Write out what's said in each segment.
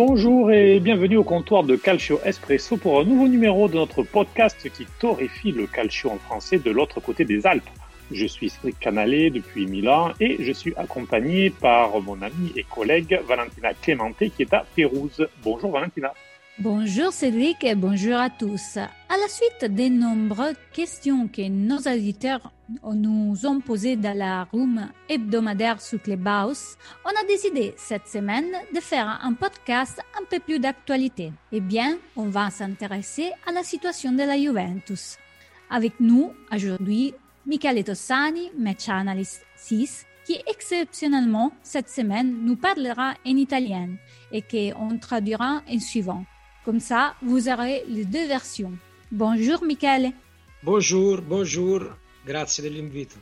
Bonjour et bienvenue au comptoir de Calcio Espresso pour un nouveau numéro de notre podcast qui torréfie le calcio en français de l'autre côté des Alpes. Je suis Cédric Canalé depuis Milan et je suis accompagné par mon ami et collègue Valentina Clémenté qui est à Pérouse. Bonjour Valentina. Bonjour Cédric et bonjour à tous. À la suite des nombreuses questions que nos auditeurs nous ont posées dans la room hebdomadaire sur Clubhouse, on a décidé cette semaine de faire un podcast un peu plus d'actualité. Eh bien, on va s'intéresser à la situation de la Juventus. Avec nous aujourd'hui, Michele Tossani, match analyst 6, qui exceptionnellement cette semaine nous parlera en italien et qu'on traduira en suivant. Comme ça, vous aurez les deux versions. Bonjour Michele. Bonjour, bonjour. Grazie dell'invito.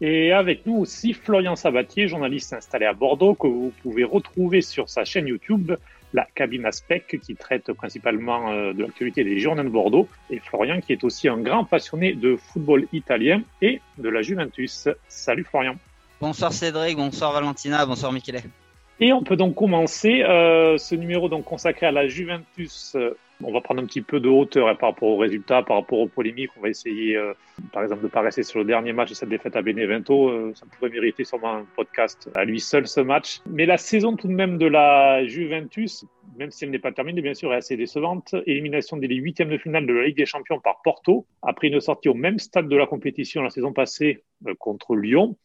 Et avec nous aussi Florian Sabatier, journaliste installé à Bordeaux, que vous pouvez retrouver sur sa chaîne YouTube, la Cabine Aspect, qui traite principalement euh, de l'actualité des Girondins de Bordeaux. Et Florian, qui est aussi un grand passionné de football italien et de la Juventus. Salut Florian. Bonsoir Cédric, bonsoir Valentina, bonsoir Michele. Et on peut donc commencer euh, ce numéro donc consacré à la Juventus. Euh, on va prendre un petit peu de hauteur hein, par rapport aux résultats, par rapport aux polémiques. On va essayer, euh, par exemple, de ne pas rester sur le dernier match de cette défaite à Benevento. Ça pourrait mériter sûrement un podcast à lui seul ce match. Mais la saison tout de même de la Juventus, même si elle n'est pas terminée, bien sûr, est assez décevante. Élimination des huitièmes de finale de la Ligue des Champions par Porto, après une sortie au même stade de la compétition la saison passée contre Lyon.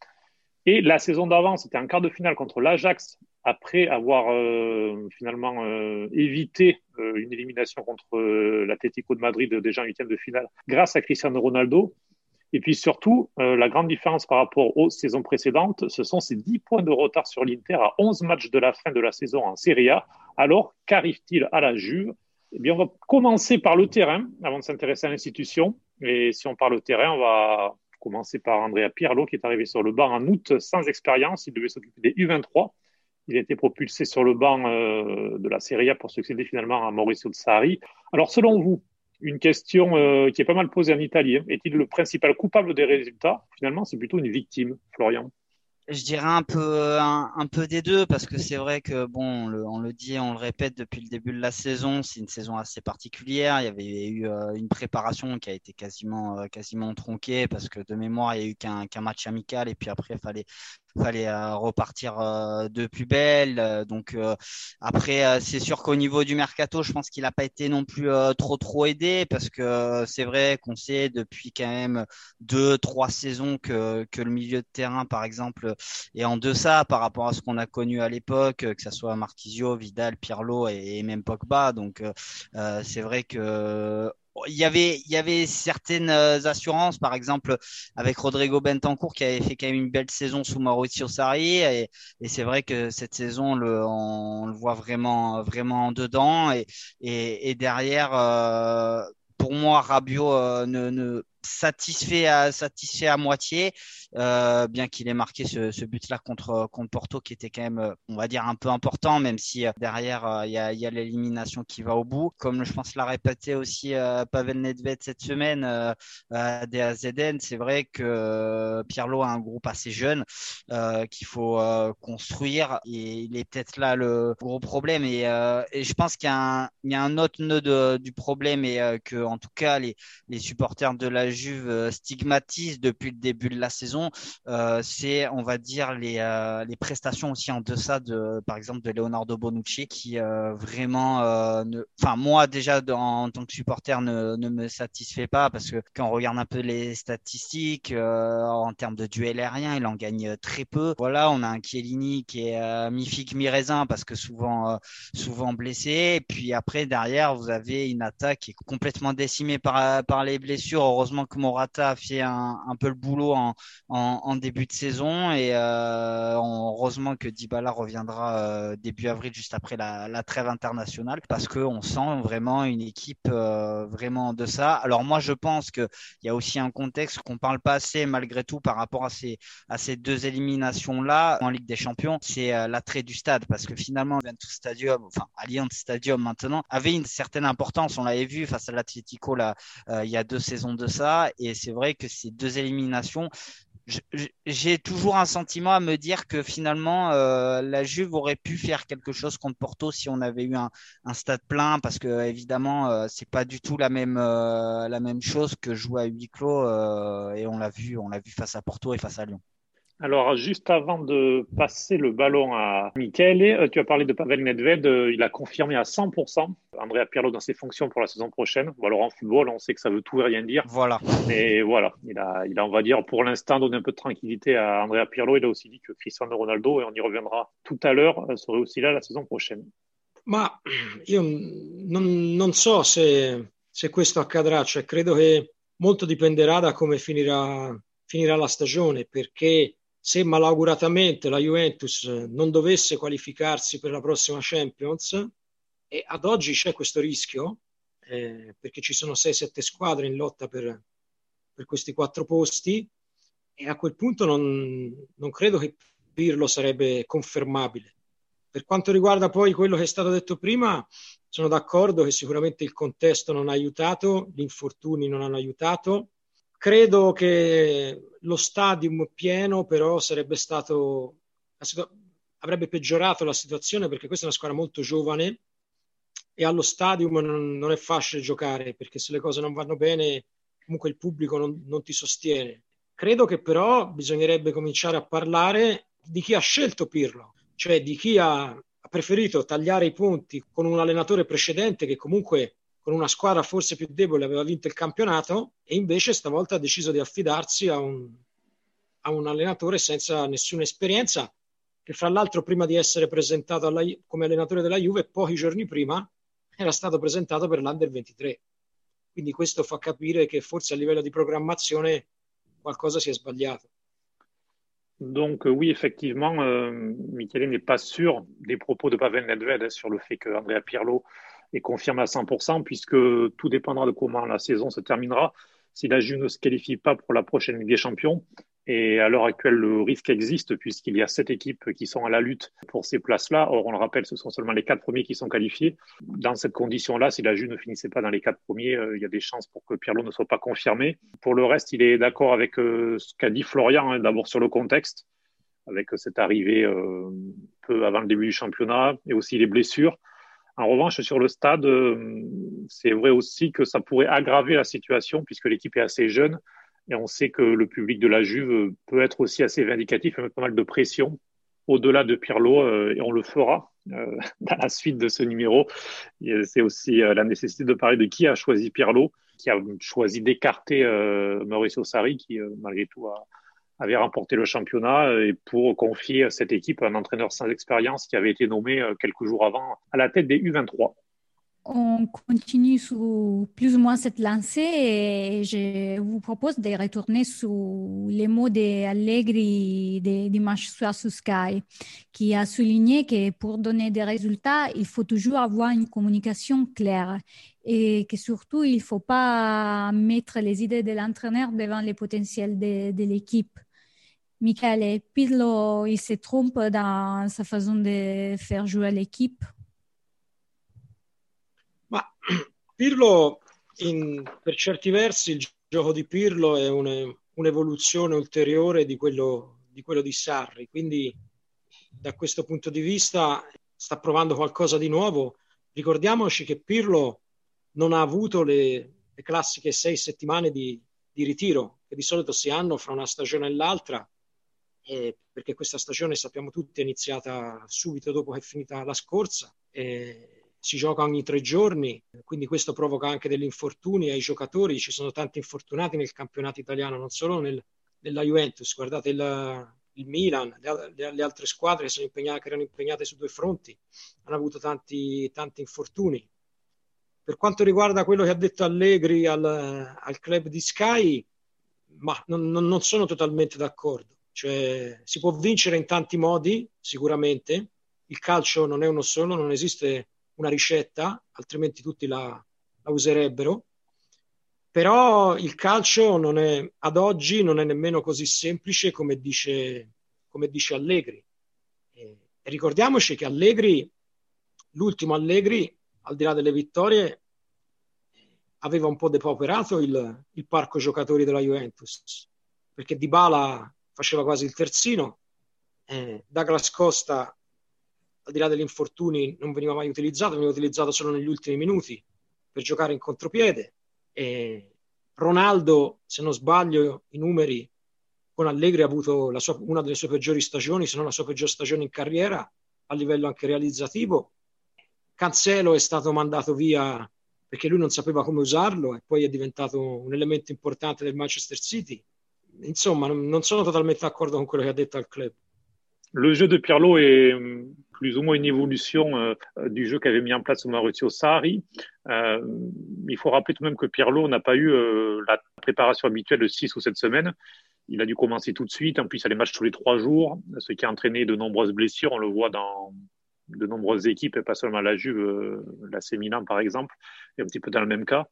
Et la saison d'avant, c'était un quart de finale contre l'Ajax après avoir euh, finalement euh, évité euh, une élimination contre l'Atlético de Madrid déjà en huitième de finale grâce à Cristiano Ronaldo. Et puis surtout, la grande différence par rapport aux saisons précédentes, ce sont ces 10 points de retard sur l'Inter à 11 matchs de la fin de la saison en Serie A. Alors, qu'arrive-t-il à la Juve? Eh bien, on va commencer par le terrain avant de s'intéresser à l'institution. Et si on parle au terrain, on va commencer par Andrea Pirlo qui est arrivé sur le banc en août sans expérience. Il devait s'occuper des U23. Il a été propulsé sur le banc euh, de la Serie A pour succéder finalement à Mauricio Sarri. Alors, selon vous, une question euh, qui est pas mal posée en Italie, hein. est-il le principal coupable des résultats? Finalement, c'est plutôt une victime, Florian. Je dirais un peu des deux parce que c'est vrai que bon, on le, on le dit, on le répète depuis le début de la saison, c'est une saison assez particulière. Il y avait eu euh, une préparation qui a été quasiment tronquée parce que de mémoire, il y a eu qu'un match amical et puis après, il fallait fallait euh, repartir euh, de plus belle. Euh, donc après, c'est sûr qu'au niveau du mercato, je pense qu'il n'a pas été non plus trop trop aidé parce que c'est vrai qu'on sait depuis quand même deux trois saisons que que le milieu de terrain, par exemple, est en deçà par rapport à ce qu'on a connu à l'époque, que ce soit Marquisio, Vidal, Pirlo et, et même Pogba. Donc c'est vrai que il y avait il y avait certaines euh, assurances par exemple avec Rodrigo Bentancourt qui avait fait quand même une belle saison sous Mauricio Sarri et, et c'est vrai que cette saison le, on, le voit vraiment vraiment dedans et et, et derrière euh, pour moi Rabiot euh, ne, ne satisfait à satisfait à moitié euh, bien qu'il ait marqué ce, ce but-là contre contre Porto, qui était quand même, euh, on va dire, un peu important, même si euh, derrière il y a, y a l'élimination qui va au bout. Comme je pense l'a répété aussi Pavel Nedved cette semaine à DAZN, c'est vrai que Pirlo a un groupe assez jeune qu'il faut construire et il est peut-être là le gros problème. Et, et je pense qu'il y, a un autre nœud du problème et que en tout cas les, les supporters de la Juve stigmatisent depuis le début de la saison euh, c'est, on va dire, les, euh, les prestations aussi en deçà de, par exemple, de Leonardo Bonucci, qui euh, vraiment, enfin moi déjà en, tant que supporter ne, ne me satisfait pas parce que quand on regarde un peu les statistiques en termes de duel aérien, il en gagne très peu. Voilà, on a un Chiellini qui est mi-figue mi-raisin parce que souvent, souvent blessé. Et puis après derrière, vous avez une attaque qui est complètement décimée par, par les blessures. Heureusement que Morata a fait un, peu le boulot en, début de saison et euh, heureusement que Dybala reviendra euh, début avril juste après la, trêve internationale parce que on sent vraiment une équipe euh, vraiment de ça. Alors moi je pense que il y a aussi un contexte qu'on parle pas assez malgré tout par rapport à ces deux éliminations là en Ligue des Champions, c'est l'attrait du stade parce que finalement Juventus Stadium, enfin Allianz Stadium maintenant avait une certaine importance. On l'avait vu face à l'Atlético il y a deux saisons de ça et c'est vrai que ces deux éliminations j'ai toujours un sentiment à me dire que finalement euh, la Juve aurait pu faire quelque chose contre Porto si on avait eu un, stade plein parce que évidemment euh, c'est pas du tout la même euh, la même chose que jouer à huis clos et on l'a vu on l'a vu face à Porto et face à Lyon. Alors, juste avant de passer le ballon à Michele, euh, tu as parlé de Pavel Nedved. Euh, il a confirmé à 100% Andrea Pirlo dans ses fonctions pour la saison prochaine. Bon, alors, en football, on sait que ça veut tout et rien dire. Voilà. Mais voilà, il a, il a, on va dire, pour l'instant, donné un peu de tranquillité à Andrea Pirlo. Il a aussi dit que Cristiano Ronaldo, et on y reviendra tout à l'heure, euh, serait aussi là la saison prochaine. Ma io non, non so se, se questo accadrà, cioè credo che molto dipenderà da come finirà, finirà la stagione, perché se malauguratamente la Juventus non dovesse qualificarsi per la prossima Champions, e ad oggi c'è questo rischio, eh, perché ci sono 6-7 squadre in lotta per, per, questi quattro posti, e a quel punto non, non credo che Pirlo sarebbe confermabile. Per quanto riguarda poi quello che è stato detto prima, sono d'accordo che sicuramente il contesto non ha aiutato, gli infortuni non hanno aiutato, Credo che lo stadium pieno però sarebbe stato avrebbe peggiorato la situazione perché questa è una squadra molto giovane e allo stadium non, non, è facile giocare perché se le cose non vanno bene comunque il pubblico non, non ti sostiene. Credo che però bisognerebbe cominciare a parlare di chi ha scelto Pirlo, cioè di chi ha, preferito tagliare i punti con un allenatore precedente che comunque con una squadra forse più debole aveva vinto il campionato e invece stavolta ha deciso di affidarsi a un, a un allenatore senza nessuna esperienza che fra l'altro prima di essere presentato alla, come allenatore della Juve pochi giorni prima era stato presentato per l'Under 23 quindi questo fa capire che forse a livello di programmazione qualcosa si è sbagliato. Donc oui, effectivement, euh, Michele n'est pas sûr des propos de Pavel Nedved sur le fait que Andrea Pirlo et confirme à 100%, puisque tout dépendra de comment la saison se terminera. Si la Juve ne se qualifie pas pour la prochaine Ligue des Champions, et à l'heure actuelle, le risque existe puisqu'il y a sept équipes qui sont à la lutte pour ces places-là. Or, on le rappelle, ce sont seulement les quatre premiers qui sont qualifiés. Dans cette condition-là, si la Juve ne finissait pas dans les quatre premiers, euh, il y a des chances pour que Pirlo ne soit pas confirmé. Pour le reste, il est d'accord avec euh, ce qu'a dit Florian, hein, d'abord sur le contexte, avec cette arrivée euh, peu avant le début du championnat, et aussi les blessures. En revanche, sur le stade, euh, c'est vrai aussi que ça pourrait aggraver la situation puisque l'équipe est assez jeune et on sait que le public de la Juve peut être aussi assez vindicatif et mettre pas mal de pression au-delà de Pirlo euh, et on le fera euh, dans la suite de ce numéro. C'est aussi la nécessité de parler de qui a choisi Pirlo, qui a choisi d'écarter Mauricio Sarri qui malgré tout a, avait remporté le championnat euh, et pour confier cette équipe un entraîneur sans expérience qui avait été nommé euh, quelques jours avant à la tête des U23. On continue sur plus ou moins cette lancée et je vous propose de retourner sur les mots d'Allegri du match soir sur Sky, qui a souligné que pour donner des résultats, il faut toujours avoir une communication claire et que surtout, il ne faut pas mettre les idées de l'entraîneur devant les potentiels de, de l'équipe. Michele, Pirlo, il se trompe dans sa façon de faire jouer l'équipe Ma Pirlo, in, per certi versi, il gioco di Pirlo è un, un'evoluzione ulteriore di quello, di quello di Sarri, quindi da questo punto di vista sta provando qualcosa di nuovo. Ricordiamoci che Pirlo non ha avuto le, le classiche sei settimane di, di, ritiro che di solito si hanno fra una stagione e l'altra eh, perché questa stagione sappiamo tutti è iniziata subito dopo che è finita la scorsa. Eh, si gioca ogni tre giorni, quindi questo provoca anche degli infortuni ai giocatori. Ci sono tanti infortunati nel campionato italiano, non solo nel, nella Juventus. Guardate il, il Milan, le, le, altre squadre che, che, erano impegnate su due fronti, hanno avuto tanti, tanti infortuni. Per quanto riguarda quello che ha detto Allegri al, al club di Sky, ma non, non sono totalmente d'accordo. Cioè, si può vincere in tanti modi, sicuramente. Il calcio non è uno solo, non esiste una ricetta, altrimenti tutti la, la userebbero. Però il calcio non è, ad oggi non è nemmeno così semplice come dice, come dice Allegri. E, ricordiamoci che Allegri, l'ultimo Allegri, al di là delle vittorie, aveva un po' depauperato il, il parco giocatori della Juventus perché Di Bala faceva quasi il terzino, eh, Douglas Costa al di là degli infortuni non veniva mai utilizzato, veniva utilizzato solo negli ultimi minuti per giocare in contropiede. E Ronaldo, se non sbaglio, i numeri con Allegri ha avuto sua, una delle sue peggiori stagioni, se non la sua peggior stagione in carriera, a livello anche realizzativo. Cancelo è stato mandato via perché lui non sapeva come usarlo e poi è diventato un elemento importante del Manchester City. Insomma, non, sono totalmente d'accordo con quello che ha detto al club. Le jeu de Pirlo est plus ou moins une évolution euh, du jeu qu'avait mis en place Maurizio Sarri. Euh, il faut rappeler tout de même que Pirlo n'a pas eu euh, la préparation habituelle de 6 ou 7 semaines. Il a dû commencer tout de suite. En plus, il a les matchs tous les trois jours, ce qui a entraîné de nombreuses blessures. On le voit dans de nombreuses équipes, et pas seulement la Juve, euh, la Milan par exemple, est un petit peu dans le même cas.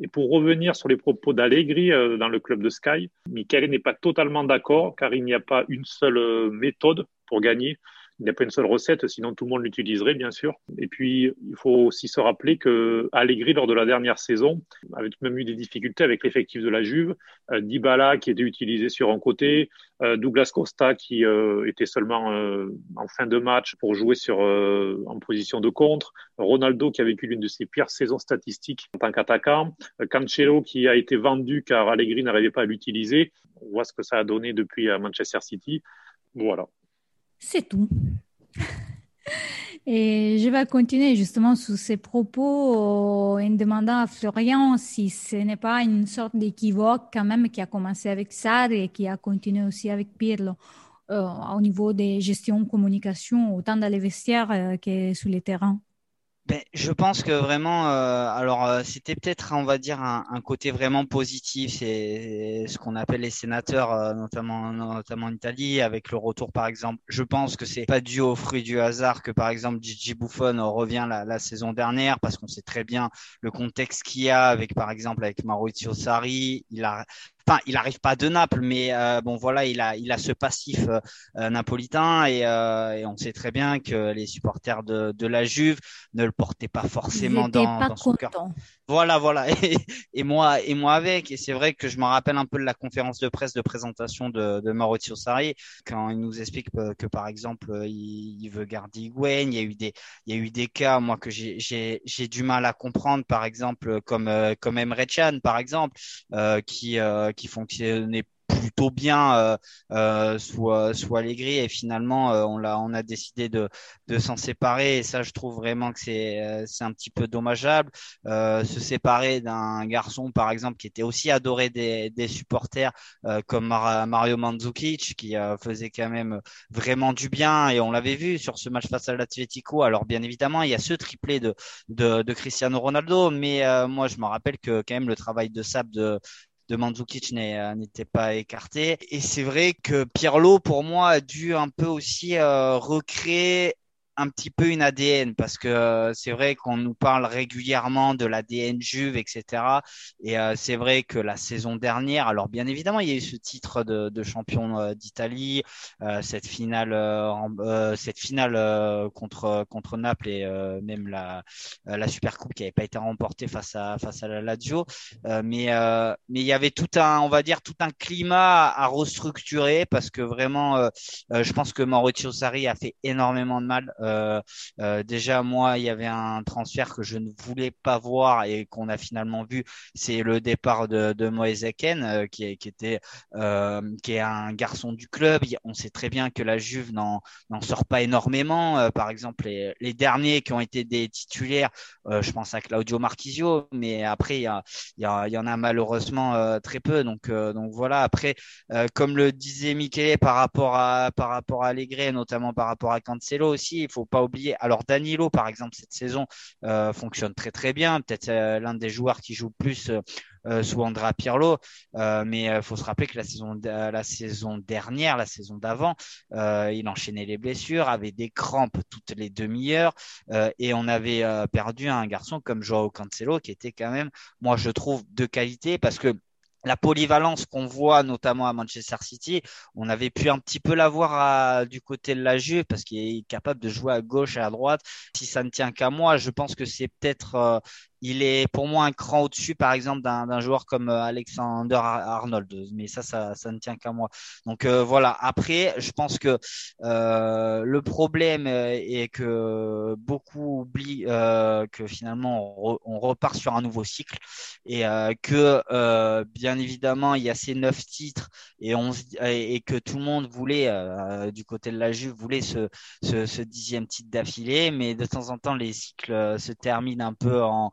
Et pour revenir sur les propos d'Allegri dans le club de Sky, Michele n'est pas totalement d'accord car il n'y a pas une seule méthode pour gagner. Il n'y a pas une seule recette, sinon tout le monde l'utiliserait, bien sûr. Et puis, il faut aussi se rappeler que Allegri, lors de la dernière saison, avait tout de même eu des difficultés avec l'effectif de la Juve. Euh, Dybala, qui était utilisé sur un côté, euh, Douglas Costa, qui euh, était seulement euh, en fin de match pour jouer sur en position de contre, Ronaldo, qui a vécu l'une de ses pires saisons statistiques en tant qu'attaquant, Cancelo, qui a été vendu car Allegri n'arrivait pas à l'utiliser. On voit ce que ça a donné depuis à Manchester City. Voilà. C'est tout. Et je vais continuer justement sur ces propos en demandant à Florian si ce n'est pas une sorte d'équivoque quand même qui a commencé avec Sarri et qui a continué aussi avec Pirlo euh, au niveau des gestions communication, autant dans les vestiaires euh, que sur les terrains. Ben, je pense que vraiment, euh, alors euh, c'était peut-être, on va dire, un, un côté vraiment positif. C'est ce qu'on appelle les sénateurs, euh, notamment, notamment en Italie, avec le retour, par exemple. Je pense que c'est pas dû au fruit du hasard que, par exemple, Gigi Buffon revient la, la saison dernière, parce qu'on sait très bien le contexte qu'il y a avec, par exemple, avec Maurizio Sarri. Il a enfin, il arrive pas de Naples, mais euh, bon, voilà, il a, il a ce passif euh, euh napolitain et, euh, et, on sait très bien que les supporters de, de la Juve ne le portaient pas forcément dans, pas dans son cœur. Voilà, voilà. Et, et, moi, et moi avec. Et c'est vrai que je me rappelle un peu de la conférence de presse de présentation de, de Maurizio Sarri quand il nous explique que, que par exemple, il, il, veut garder Higuain. Il y a eu des, il y a eu des cas, moi, que j'ai, j'ai, j'ai du mal à comprendre, par exemple, comme, comme Emre Can, par exemple, qui, qui fonctionnait plutôt bien euh, euh, sous, sous Allegri. Et finalement euh, on l'a on a décidé de, de s'en séparer. Et ça je trouve vraiment que c'est c'est un petit peu dommageable. Se séparer d'un garçon par exemple qui était aussi adoré des, des supporters comme Mar Mario Mandzukic qui faisait quand même vraiment du bien. Et on l'avait vu sur ce match face à l'Atletico alors bien évidemment il y a ce triplé de de, de Cristiano Ronaldo. Mais moi je me rappelle que quand même le travail de Sab de de Mandzukic euh, n'était pas écarté. Et c'est vrai que Pirlo, pour moi, a dû un peu aussi euh, recréer un petit peu une ADN parce que euh, c'est vrai qu'on nous parle régulièrement de l'ADN Juve, etc. Et euh, c'est vrai que la saison dernière, alors bien évidemment, il y a eu ce titre de, de champion euh, d'Italie, cette finale, cette finale contre contre Naples et même la la Super Coupe qui n'avait pas été remportée face à face à la Lazio. mais mais il y avait tout un, on va dire tout un climat à, restructurer parce que vraiment, je pense que Maurizio Sarri a fait énormément de mal euh, euh, déjà, moi, il y avait un transfert que je ne voulais pas voir et qu'on a finalement vu. C'est le départ de, de Moïse euh, qui, était, qui est un garçon du club. On sait très bien que la Juve n'en sort pas énormément. Par exemple, les, derniers qui ont été des titulaires, je pense à Claudio Marquisio, mais après, il y, il y, a, il y en a malheureusement très peu. Donc, donc voilà. Après, comme le disait Michele par rapport à par rapport à Allegri, notamment par rapport à Cancelo aussi, faut pas oublier. Alors Danilo, par exemple, cette saison euh, fonctionne très très bien. Peut-être euh, l'un des joueurs qui joue plus euh, sous Andrea Pirlo, mais il faut se rappeler que la saison la saison dernière, la saison d'avant, il enchaînait les blessures, avait des crampes toutes les demi-heures, et on avait perdu un garçon comme Joao Cancelo qui était quand même, moi je trouve, de qualité parce que la polyvalence qu'on voit notamment à Manchester City, on avait pu un petit peu l'avoir du côté de la Juve parce qu'il est capable de jouer à gauche et à droite. Si ça ne tient qu'à moi, je pense que c'est peut-être euh, il est pour moi un cran au-dessus, par exemple, d'un joueur comme Alexander Arnold. Mais ça, ça, ça ne tient qu'à moi. Donc voilà. Après, je pense que le problème est que beaucoup oublient que finalement on, repart sur un nouveau cycle et que bien évidemment il y a ces neuf titres et on et que tout le monde voulait du côté de la Juve voulait ce, ce, ce dixième titre d'affilée, mais de temps en temps les cycles se terminent un peu en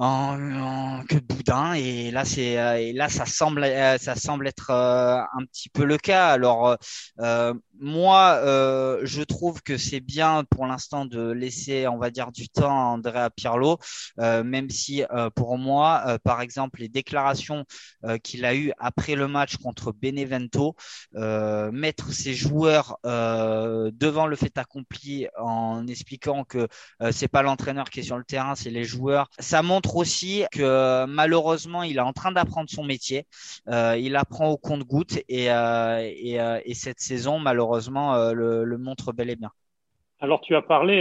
en, que de boudin. Et là c'est euh, et là ça semble euh, ça semble être euh, un petit peu le cas. Alors moi je trouve que c'est bien pour l'instant de laisser on va dire du temps à Andrea Pirlo même si pour moi par exemple les déclarations qu'il a eues après le match contre Benevento mettre ses joueurs devant le fait accompli en expliquant que c'est pas l'entraîneur qui est sur le terrain c'est les joueurs ça montre aussi que malheureusement, il est en train d'apprendre son métier. Euh, il apprend au compte-goutte et, euh, euh, et, cette saison, malheureusement, le, montre bel et bien. Alors, tu as parlé,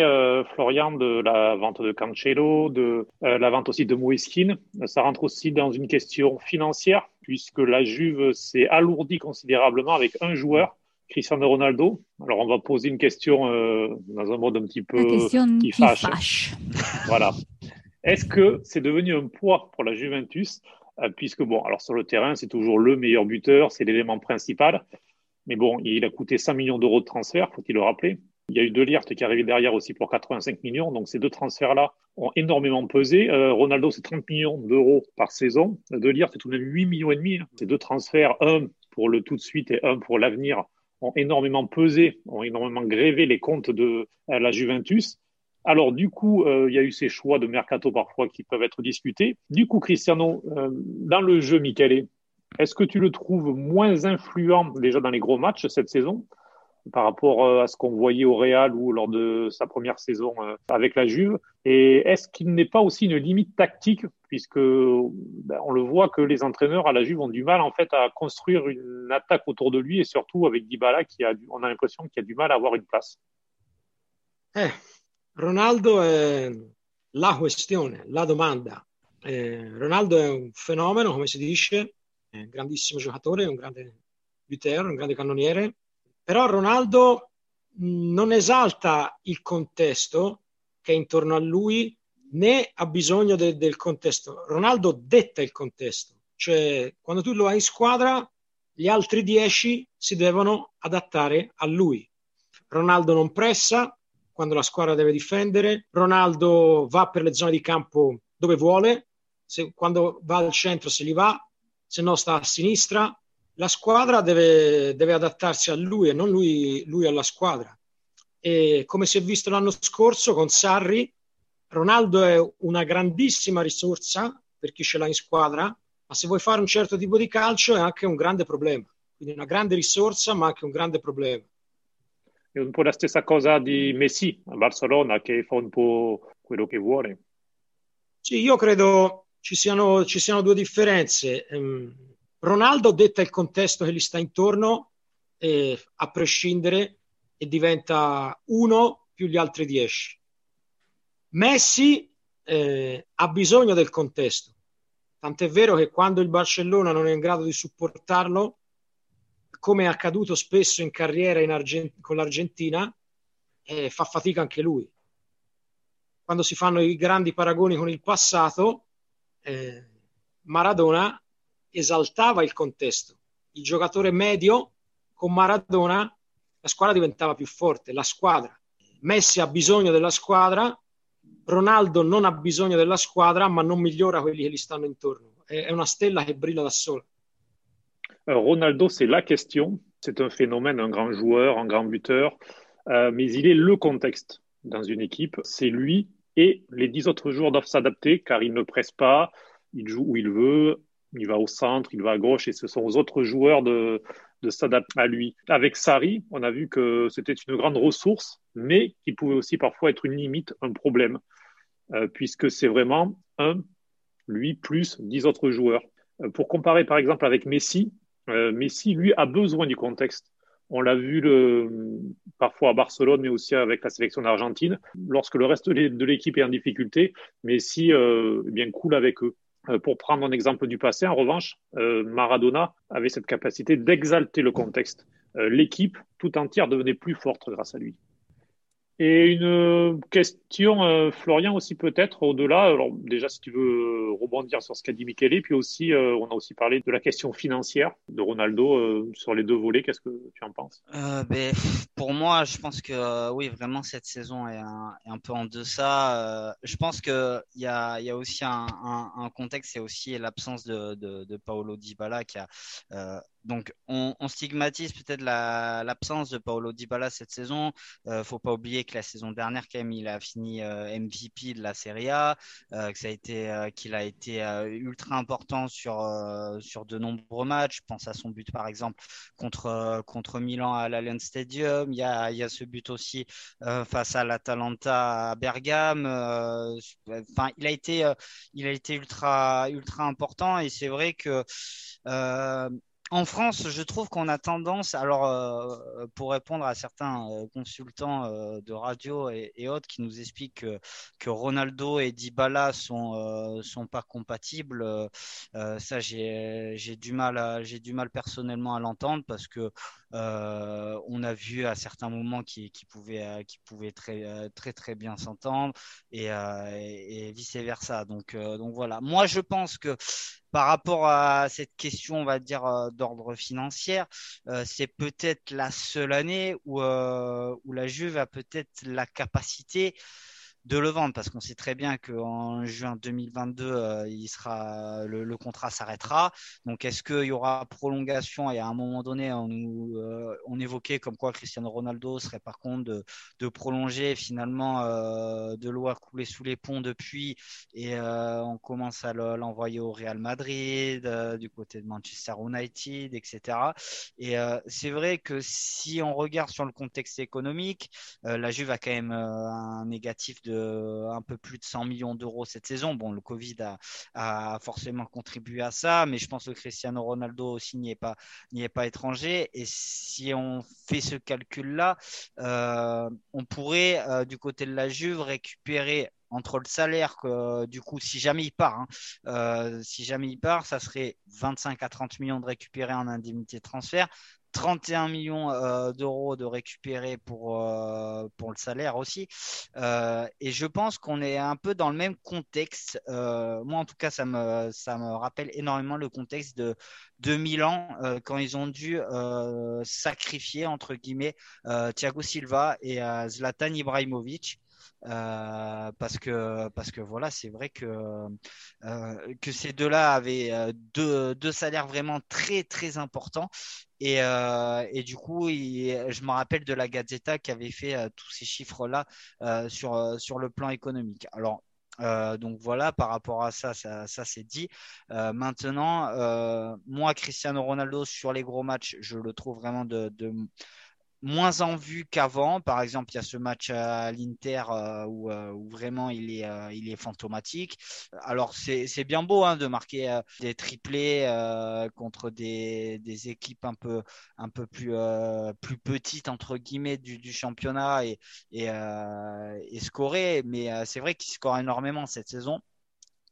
Florian, de la vente de Cancelo, de la vente aussi de Moiskin. Ça rentre aussi dans une question financière, puisque la Juve s'est alourdie considérablement avec un joueur, Cristiano Ronaldo. Alors, on va poser une question dans un mode un petit peu qui fâche. Voilà. Est-ce que c'est devenu un poids pour la Juventus euh, Puisque, bon, alors sur le terrain, c'est toujours le meilleur buteur, c'est l'élément principal. Mais bon, il a coûté 100 millions d'euros de transfert, faut-il le rappeler. Il y a eu De Ligt qui est arrivé derrière aussi pour 85 millions. Donc ces deux transferts-là ont énormément pesé. Euh, Ronaldo, c'est 30 millions d'euros par saison. De Ligt, c'est tout de même 8 millions et demi. Ces deux transferts, un pour le tout de suite et un pour l'avenir, ont énormément pesé, ont énormément grévé les comptes de euh, la Juventus. Alors du coup, euh, il y a eu ces choix de mercato parfois qui peuvent être discutés. Du coup, Cristiano, euh, dans le jeu, Michele, est-ce que tu le trouves moins influent déjà dans les gros matchs cette saison par rapport euh, à ce qu'on voyait au Real ou lors de sa première saison avec la Juve? Et est-ce qu'il n'est pas aussi une limite tactique puisque ben, on le voit que les entraîneurs à la Juve ont du mal en fait à construire une attaque autour de lui et surtout avec Dybala qui a, on a l'impression qu'il a du mal à avoir une place? Eh, Ronaldo è la questione, la domanda. Eh, Ronaldo è un fenomeno, come si dice, è un grandissimo giocatore, un grande buter, un grande cannoniere, però Ronaldo non esalta il contesto che è intorno a lui né ha bisogno de- del contesto. Ronaldo detta il contesto, cioè quando tu lo hai in squadra, gli altri dieci si devono adattare a lui. Ronaldo non pressa, quando la squadra deve difendere. Ronaldo va per le zone di campo dove vuole, se, quando va al centro se li va, se no sta a sinistra. La squadra deve, deve adattarsi a lui e non lui, lui alla squadra. E come si è visto l'anno scorso con Sarri, Ronaldo è una grandissima risorsa per chi ce l'ha in squadra, ma se vuoi fare un certo tipo di calcio è anche un grande problema. Quindi una grande risorsa, ma anche un grande problema. È un po' la stessa cosa di Messi a Barcellona che fa un po' quello che vuole. Sì, io credo ci siano, ci siano due differenze. Um, Ronaldo detta il contesto che gli sta intorno, eh, a prescindere, e diventa uno più gli altri dieci. Messi eh, ha bisogno del contesto, tant'è vero che quando il Barcellona non è in grado di supportarlo, come è accaduto spesso in carriera in Argent- con l'Argentina, eh, fa fatica anche lui. Quando si fanno i grandi paragoni con il passato, eh, Maradona esaltava il contesto. Il giocatore medio con Maradona la squadra diventava più forte, la squadra. Messi ha bisogno della squadra, Ronaldo non ha bisogno della squadra, ma non migliora quelli che gli stanno intorno. È una stella che brilla da sola. Euh, Ronaldo, c'est la question. C'est un phénomène, un grand joueur, un grand buteur, euh, mais il est le contexte dans une équipe. C'est lui et les dix autres joueurs doivent s'adapter car il ne presse pas, il joue où il veut, il va au centre, il va à gauche et ce sont aux autres joueurs de, de s'adapter à lui. Avec Sari, on a vu que c'était une grande ressource, mais qui pouvait aussi parfois être une limite, un problème, euh, puisque c'est vraiment un, lui, plus dix autres joueurs. pour comparer par exemple avec Messi, euh, Messi, lui, a besoin du contexte. On l'a vu parfois à Barcelone, mais aussi avec la sélection d'Argentine, lorsque le reste de l'équipe est en difficulté, mais si euh, eh bien cool avec eux. Euh, pour prendre un exemple du passé, en revanche, euh, Maradona avait cette capacité d'exalter le contexte. L'équipe tout entière devenait plus forte grâce à lui. Et une question, euh, Florian, aussi peut-être au-delà. Alors déjà, si tu veux rebondir sur ce qu'a dit Michele, puis aussi, euh, on a aussi parlé de la question financière de Ronaldo euh, sur les deux volets. Qu'est-ce que tu en penses? Ben, Pour moi, je pense que oui, vraiment, cette saison est un, peu en deçà. je pense qu'il y a, y a aussi un, contexte, c'est aussi l'absence de Paolo Dybala qui a donc, on, stigmatise peut-être l'absence de Paolo Dybala cette saison. Euh, faut pas oublier que la saison dernière, quand même, il a fini euh, MVP de la Serie A, euh, que a été, euh, qu'il a été ultra important sur sur de nombreux matchs. Je pense à son but, par exemple, contre contre Milan à l'Allianz Stadium. Il y a il y a ce but aussi face à l'Atalanta à Bergame. Il a été il a été ultra ultra important et c'est vrai que en France, je trouve qu'on a tendance, alors euh, pour répondre à certains euh, consultants euh, de radio et, autres qui nous expliquent que, Ronaldo et Dybala sont sont pas compatibles, ça j'ai du mal j'ai du mal personnellement à l'entendre parce que on a vu à certains moments qui qui pouvaient qui pouvaient très très très bien s'entendre et, et, vice versa. Donc donc voilà. Moi je pense que par rapport à cette question, on va dire, euh, d'ordre financier, euh, c'est peut-être la seule année où, euh, où la Juve a peut-être la capacité de le vendre parce qu'on sait très bien qu'en juin 2022, euh, il sera, le, contrat s'arrêtera. Donc, est-ce qu'il y aura prolongation? Et à un moment donné, on, euh, évoquait comme quoi Cristiano Ronaldo serait par contre de, prolonger. Finalement, euh, de l'eau a coulé sous les ponts depuis et on commence à l'envoyer au Real Madrid, du côté de Manchester United, etc. Et c'est vrai que si on regarde sur le contexte économique, la Juve a quand même un négatif de un peu plus de 100 millions d'euros cette saison. Bon, le Covid a, forcément contribué à ça, mais je pense que Cristiano Ronaldo aussi n'y est pas, pas étranger. Et si on fait ce calcul-là, euh, on pourrait, euh, du côté de la Juve, récupérer entre le salaire que du coup si jamais il part, hein, euh, si jamais il part, ça serait 25 à 30 millions de récupérer en indemnité de transfert, 31 millions euh, d'euros de récupérer pour, euh, pour le salaire aussi. Euh, et je pense qu'on est un peu dans le même contexte. moi, en tout cas, ça me, ça me rappelle énormément le contexte de, de Milan quand ils ont dû sacrifier, entre guillemets, Thiago Silva et Zlatan Ibrahimovic. Parce que parce que voilà c'est vrai que que ces deux-là avaient deux, deux salaires vraiment très très importants et, et du coup je me rappelle de la Gazzetta qui avait fait tous ces chiffres-là sur sur le plan économique alors donc voilà, par rapport à ça, ça, ça c'est dit. maintenant, moi, Cristiano Ronaldo sur les gros matchs, je le trouve vraiment de moins en vue qu'avant. Par exemple, il y a ce match à l'Inter euh, où, euh, où, vraiment il est, euh, il est fantomatique. Alors c'est bien beau hein, de marquer des triplés contre des, des, équipes un peu, un peu plus, plus petites entre guillemets du, du championnat et, et, et scorer. Mais c'est vrai qu'il score énormément cette saison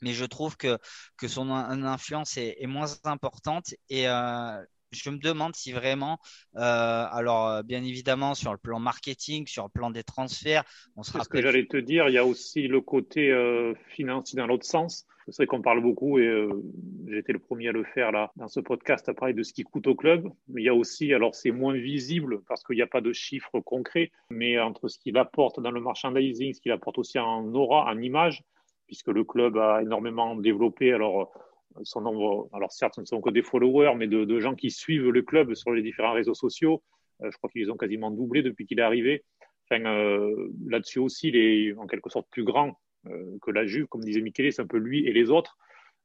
mais je trouve que, que son influence est, est moins importante et euh, je me demande si vraiment, euh, alors euh, bien évidemment sur le plan marketing, sur le plan des transferts, on sera. Ce que j'allais te dire, il y a aussi le côté euh, financier dans l'autre sens. C'est vrai qu'on parle beaucoup et euh, été le premier à le faire là dans ce podcast à parler de ce qui coûte au club. Mais il y a aussi, alors c'est moins visible parce qu'il n'y a pas de chiffres concrets, mais entre ce qu'il apporte dans le merchandising, ce qu'il apporte aussi en aura, en image, puisque le club a énormément développé. Alors son nombre, alors certes, ce ne sont que des followers, mais de, gens qui suivent le club sur les différents réseaux sociaux. Euh, je crois qu'ils ont quasiment doublé depuis qu'il est arrivé. Euh, là-dessus aussi, il est en quelque sorte plus grand euh, que la Juve, comme disait Michele, c'est un peu lui et les autres.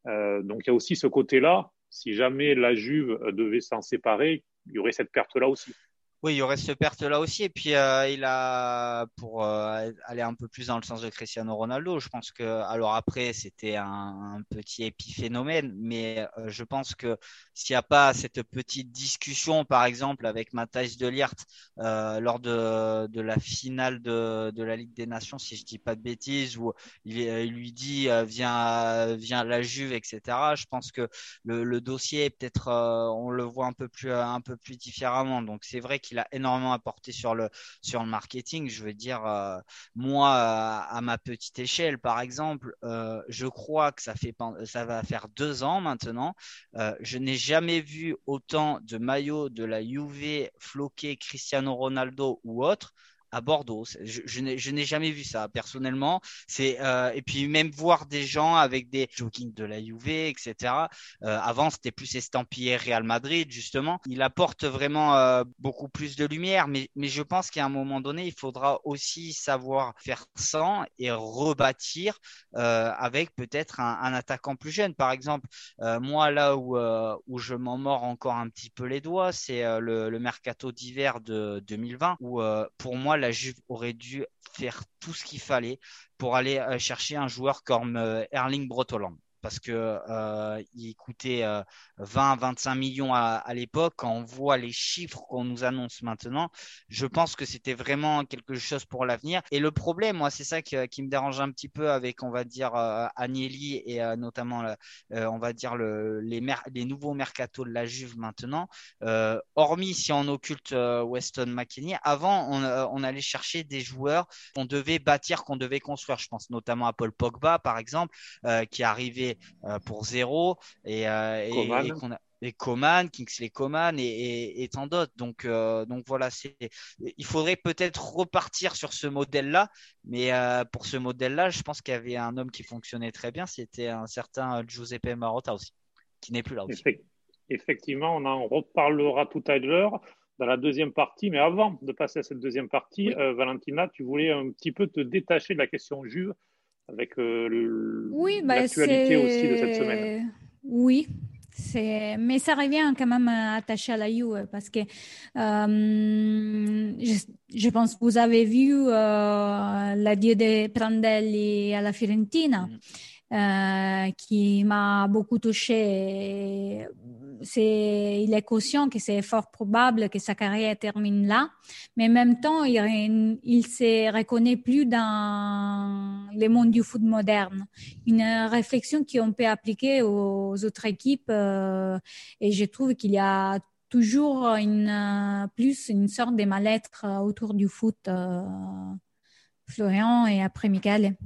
donc il y a aussi ce côté-là. Si jamais la Juve devait s'en séparer, il y aurait cette perte-là aussi. Oui, il y aurait cette perte-là aussi. Et puis, euh, il a, pour euh, aller un peu plus dans le sens de Cristiano Ronaldo, je pense que, alors après, c'était un, petit épiphénomène, mais euh, je pense que s'il n'y a pas cette petite discussion, par exemple, avec Matthijs de Liert lors de, la finale de, la Ligue des Nations, si je dis pas de bêtises, où il, lui dit viens, viens la Juve, etc. Je pense que le, le dossier, peut-être, on le voit un peu plus, un peu plus différemment. Donc, c'est vrai qu'il il a énormément apporté sur le, sur le marketing. Je veux dire, euh, moi, à, ma petite échelle, par exemple, euh, je crois que ça, fait, ça va faire deux ans maintenant. Euh, je n'ai jamais vu autant de maillots de la Juve floqués Cristiano Ronaldo ou autre à Bordeaux. Je, n'ai jamais vu ça personnellement. C'est euh, et puis même voir des gens avec des jogging de la Juve, etc. Euh, avant c'était plus estampillé Real Madrid justement. Il apporte vraiment euh, beaucoup plus de lumière, mais mais je pense qu'à un moment donné il faudra aussi savoir faire sans et rebâtir avec peut-être un, attaquant plus jeune. Par exemple, moi là où où je m'en mords encore un petit peu les doigts, c'est le, le mercato d'hiver de 2020 où pour moi la Juve aurait dû faire tout ce qu'il fallait pour aller euh, chercher un joueur comme euh, Erling Brotoland parce que euh, il coûtait 20-25 euh, millions à, l'époque. Quand on voit les chiffres qu'on nous annonce maintenant, je pense que c'était vraiment quelque chose pour l'avenir. Et le problème, moi, c'est ça qui, me dérange un petit peu avec, on va dire, euh, Agnelli et notamment, on va dire, le, les, nouveaux mercatos de la Juve maintenant. hormis si on occulte Weston McKinney, avant, on, on, allait chercher des joueurs qu'on devait bâtir, qu'on devait construire. Je pense notamment à Paul Pogba, par exemple, qui arrivait euh, pour zéro et, euh, et, qu'on a et Coman, Kingsley Coman et, et, tant d'autres. Donc, euh, donc voilà, c'est, il faudrait peut-être repartir sur ce modèle-là. Mais pour ce modèle-là, je pense qu'il y avait un homme qui fonctionnait très bien. C'était un certain Giuseppe Marotta aussi, qui n'est plus là aussi. Effectivement, on en reparlera tout à l'heure dans la deuxième partie. Mais avant de passer à cette deuxième partie, Valentina, tu voulais un petit peu te détacher de la question Juve avec euh, oui, bah, l'actualité aussi de cette semaine. Oui, c'est... mais ça revient quand même attaché à la Juve parce que euh, je, je, pense que vous avez vu euh, l'adieu de Prandelli à la Fiorentina. Mm. Euh, qui m'a beaucoup touché. Il est conscient que c'est fort probable que sa carrière termine là, mais en même temps, il, il se reconnaît plus dans le monde du foot moderne. Une réflexion qu'on peut appliquer aux autres équipes, euh, et je trouve qu'il y a toujours une, plus une sorte de mal-être autour du foot. Euh, Florian et après Michael.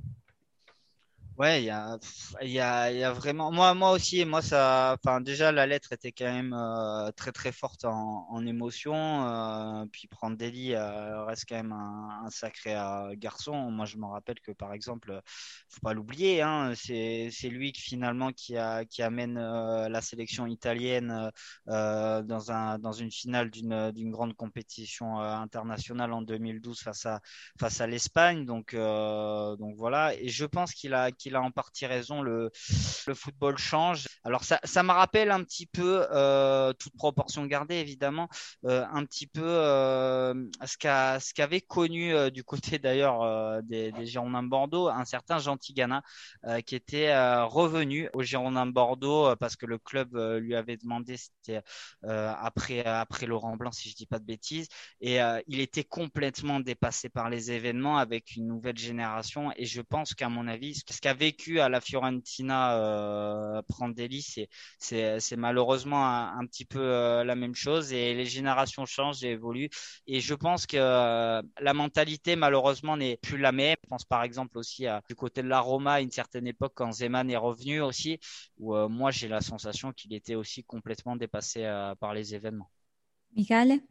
Ouais, il y a, y y a vraiment. Moi, moi aussi, moi ça. Enfin, déjà la lettre était quand même euh, très très forte en, émotion. Euh, puis Prandelli euh, reste quand même un, sacré garçon. Moi, je me rappelle que par exemple, faut pas l'oublier, hein, c'est lui qui finalement qui a qui amène la sélection italienne dans un dans une finale d'une d'une grande compétition internationale en 2012 face à face à l'Espagne. Donc donc voilà. Et je pense qu'il a il a en partie raison. Le, le football change. Alors ça, ça me rappelle un petit peu, euh, toute proportion gardée évidemment, euh, un petit peu euh, ce qu'a ce qu'avait connu euh, du côté d'ailleurs euh, des, des Girondins de Bordeaux un certain Jean Tigana qui était revenu au Girondins de Bordeaux parce que le club lui avait demandé, c'était après après Laurent Blanc si je dis pas de bêtises, et il était complètement dépassé par les événements avec une nouvelle génération. Et je pense qu'à mon avis, ce qu'a vécu à la Fiorentina euh, Prandelli, c'est, c'est, c'est malheureusement un, un, petit peu euh, la même chose et les générations changent et évoluent. Et je pense que euh, la mentalité, malheureusement, n'est plus la même. Je pense par exemple aussi à, du côté de la Roma à une certaine époque quand Zeman est revenu aussi, où euh, moi j'ai la sensation qu'il était aussi complètement dépassé euh, par les événements. Michele?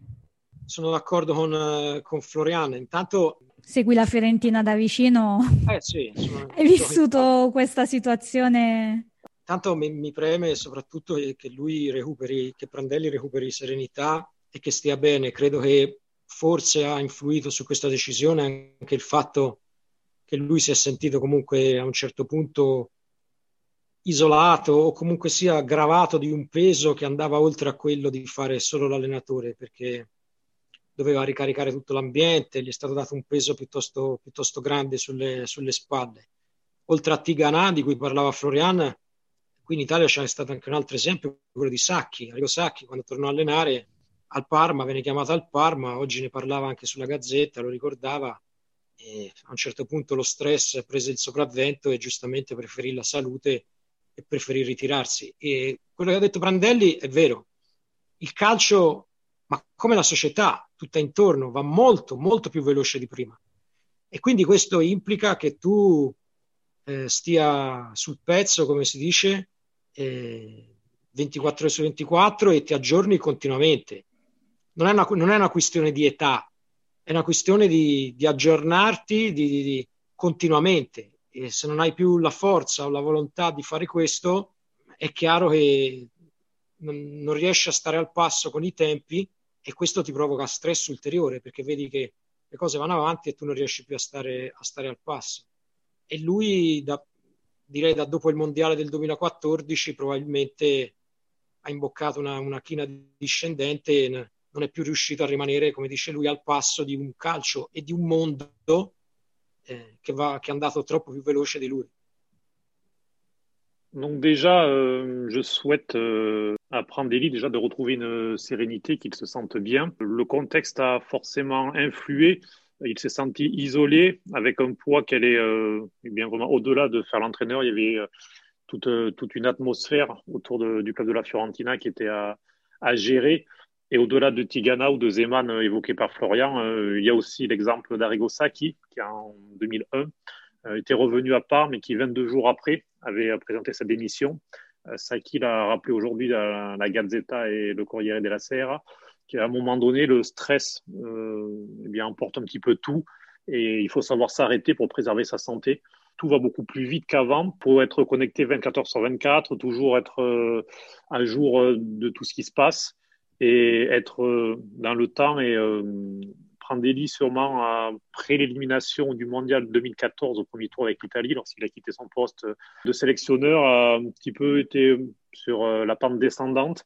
Sono d'accordo con, con Floriano. Intanto segui la Fiorentina da vicino? Eh sì, Hai vissuto questa situazione? Tanto mi, mi, preme soprattutto che lui recuperi, che Prandelli recuperi serenità e che stia bene. Credo che forse ha influito su questa decisione anche il fatto che lui si è sentito comunque a un certo punto isolato o comunque sia aggravato di un peso che andava oltre a quello di fare solo l'allenatore perché doveva ricaricare tutto l'ambiente, gli è stato dato un peso piuttosto, piuttosto grande sulle, sulle, spalle. Oltre a Tigana, di cui parlava Florian, qui in Italia c'è stato anche un altro esempio, quello di Sacchi. Arrigo Sacchi, quando tornò a allenare al Parma, venne chiamato al Parma, oggi ne parlava anche sulla Gazzetta, lo ricordava, a un certo punto lo stress prese il sopravvento e giustamente preferì la salute e preferì ritirarsi. E quello che ha detto Brandelli è vero, il calcio, ma come la società tutta intorno, va molto, molto più veloce di prima. E quindi questo implica che tu eh, stia sul pezzo, come si dice, eh, 24 ore su 24 e ti aggiorni continuamente. Non è una, non è una questione di età, è una questione di, di aggiornarti di, di, continuamente. E se non hai più la forza o la volontà di fare questo, è chiaro che non, non riesci a stare al passo con i tempi e questo ti provoca stress ulteriore perché vedi che le cose vanno avanti e tu non riesci più a stare, a stare al passo. E lui, da, direi da dopo il mondiale del 2014, probabilmente ha imboccato una, una china discendente e non è più riuscito a rimanere, come dice lui, al passo di un calcio e di un mondo eh, che, va, che è andato troppo più veloce di lui. Donc déjà, euh, je souhaite euh, à Prandelli déjà de retrouver une sérénité, qu'il se sente bien. Le contexte a forcément influé. Il s'est senti isolé avec un poids qu'elle est euh, eh bien vraiment au-delà de faire l'entraîneur. Il y avait euh, toute, euh, toute une atmosphère autour de, du club de la Fiorentina qui était à, à gérer. Et au-delà de Tigana ou de Zeman euh, évoqué par Florian, il y a aussi l'exemple d'Arrigo Sacchi qui en 2001 était revenu à part, mais qui 22 jours après avait présenté sa démission. Saki l'a rappelé aujourd'hui dans la Gazzetta et le Corriere della Sera, qu'à un moment donné, le stress euh, eh bien, emporte un petit peu tout et il faut savoir s'arrêter pour préserver sa santé. Tout va beaucoup plus vite qu'avant pour être connecté 24 heures sur 24, toujours être euh, à jour euh, de tout ce qui se passe et être euh, dans le temps et euh, Prandelli sûrement après l'élimination du mondial 2014 au premier tour avec l'Italie, lorsqu'il a quitté son poste de sélectionneur, a un petit peu été sur la pente descendante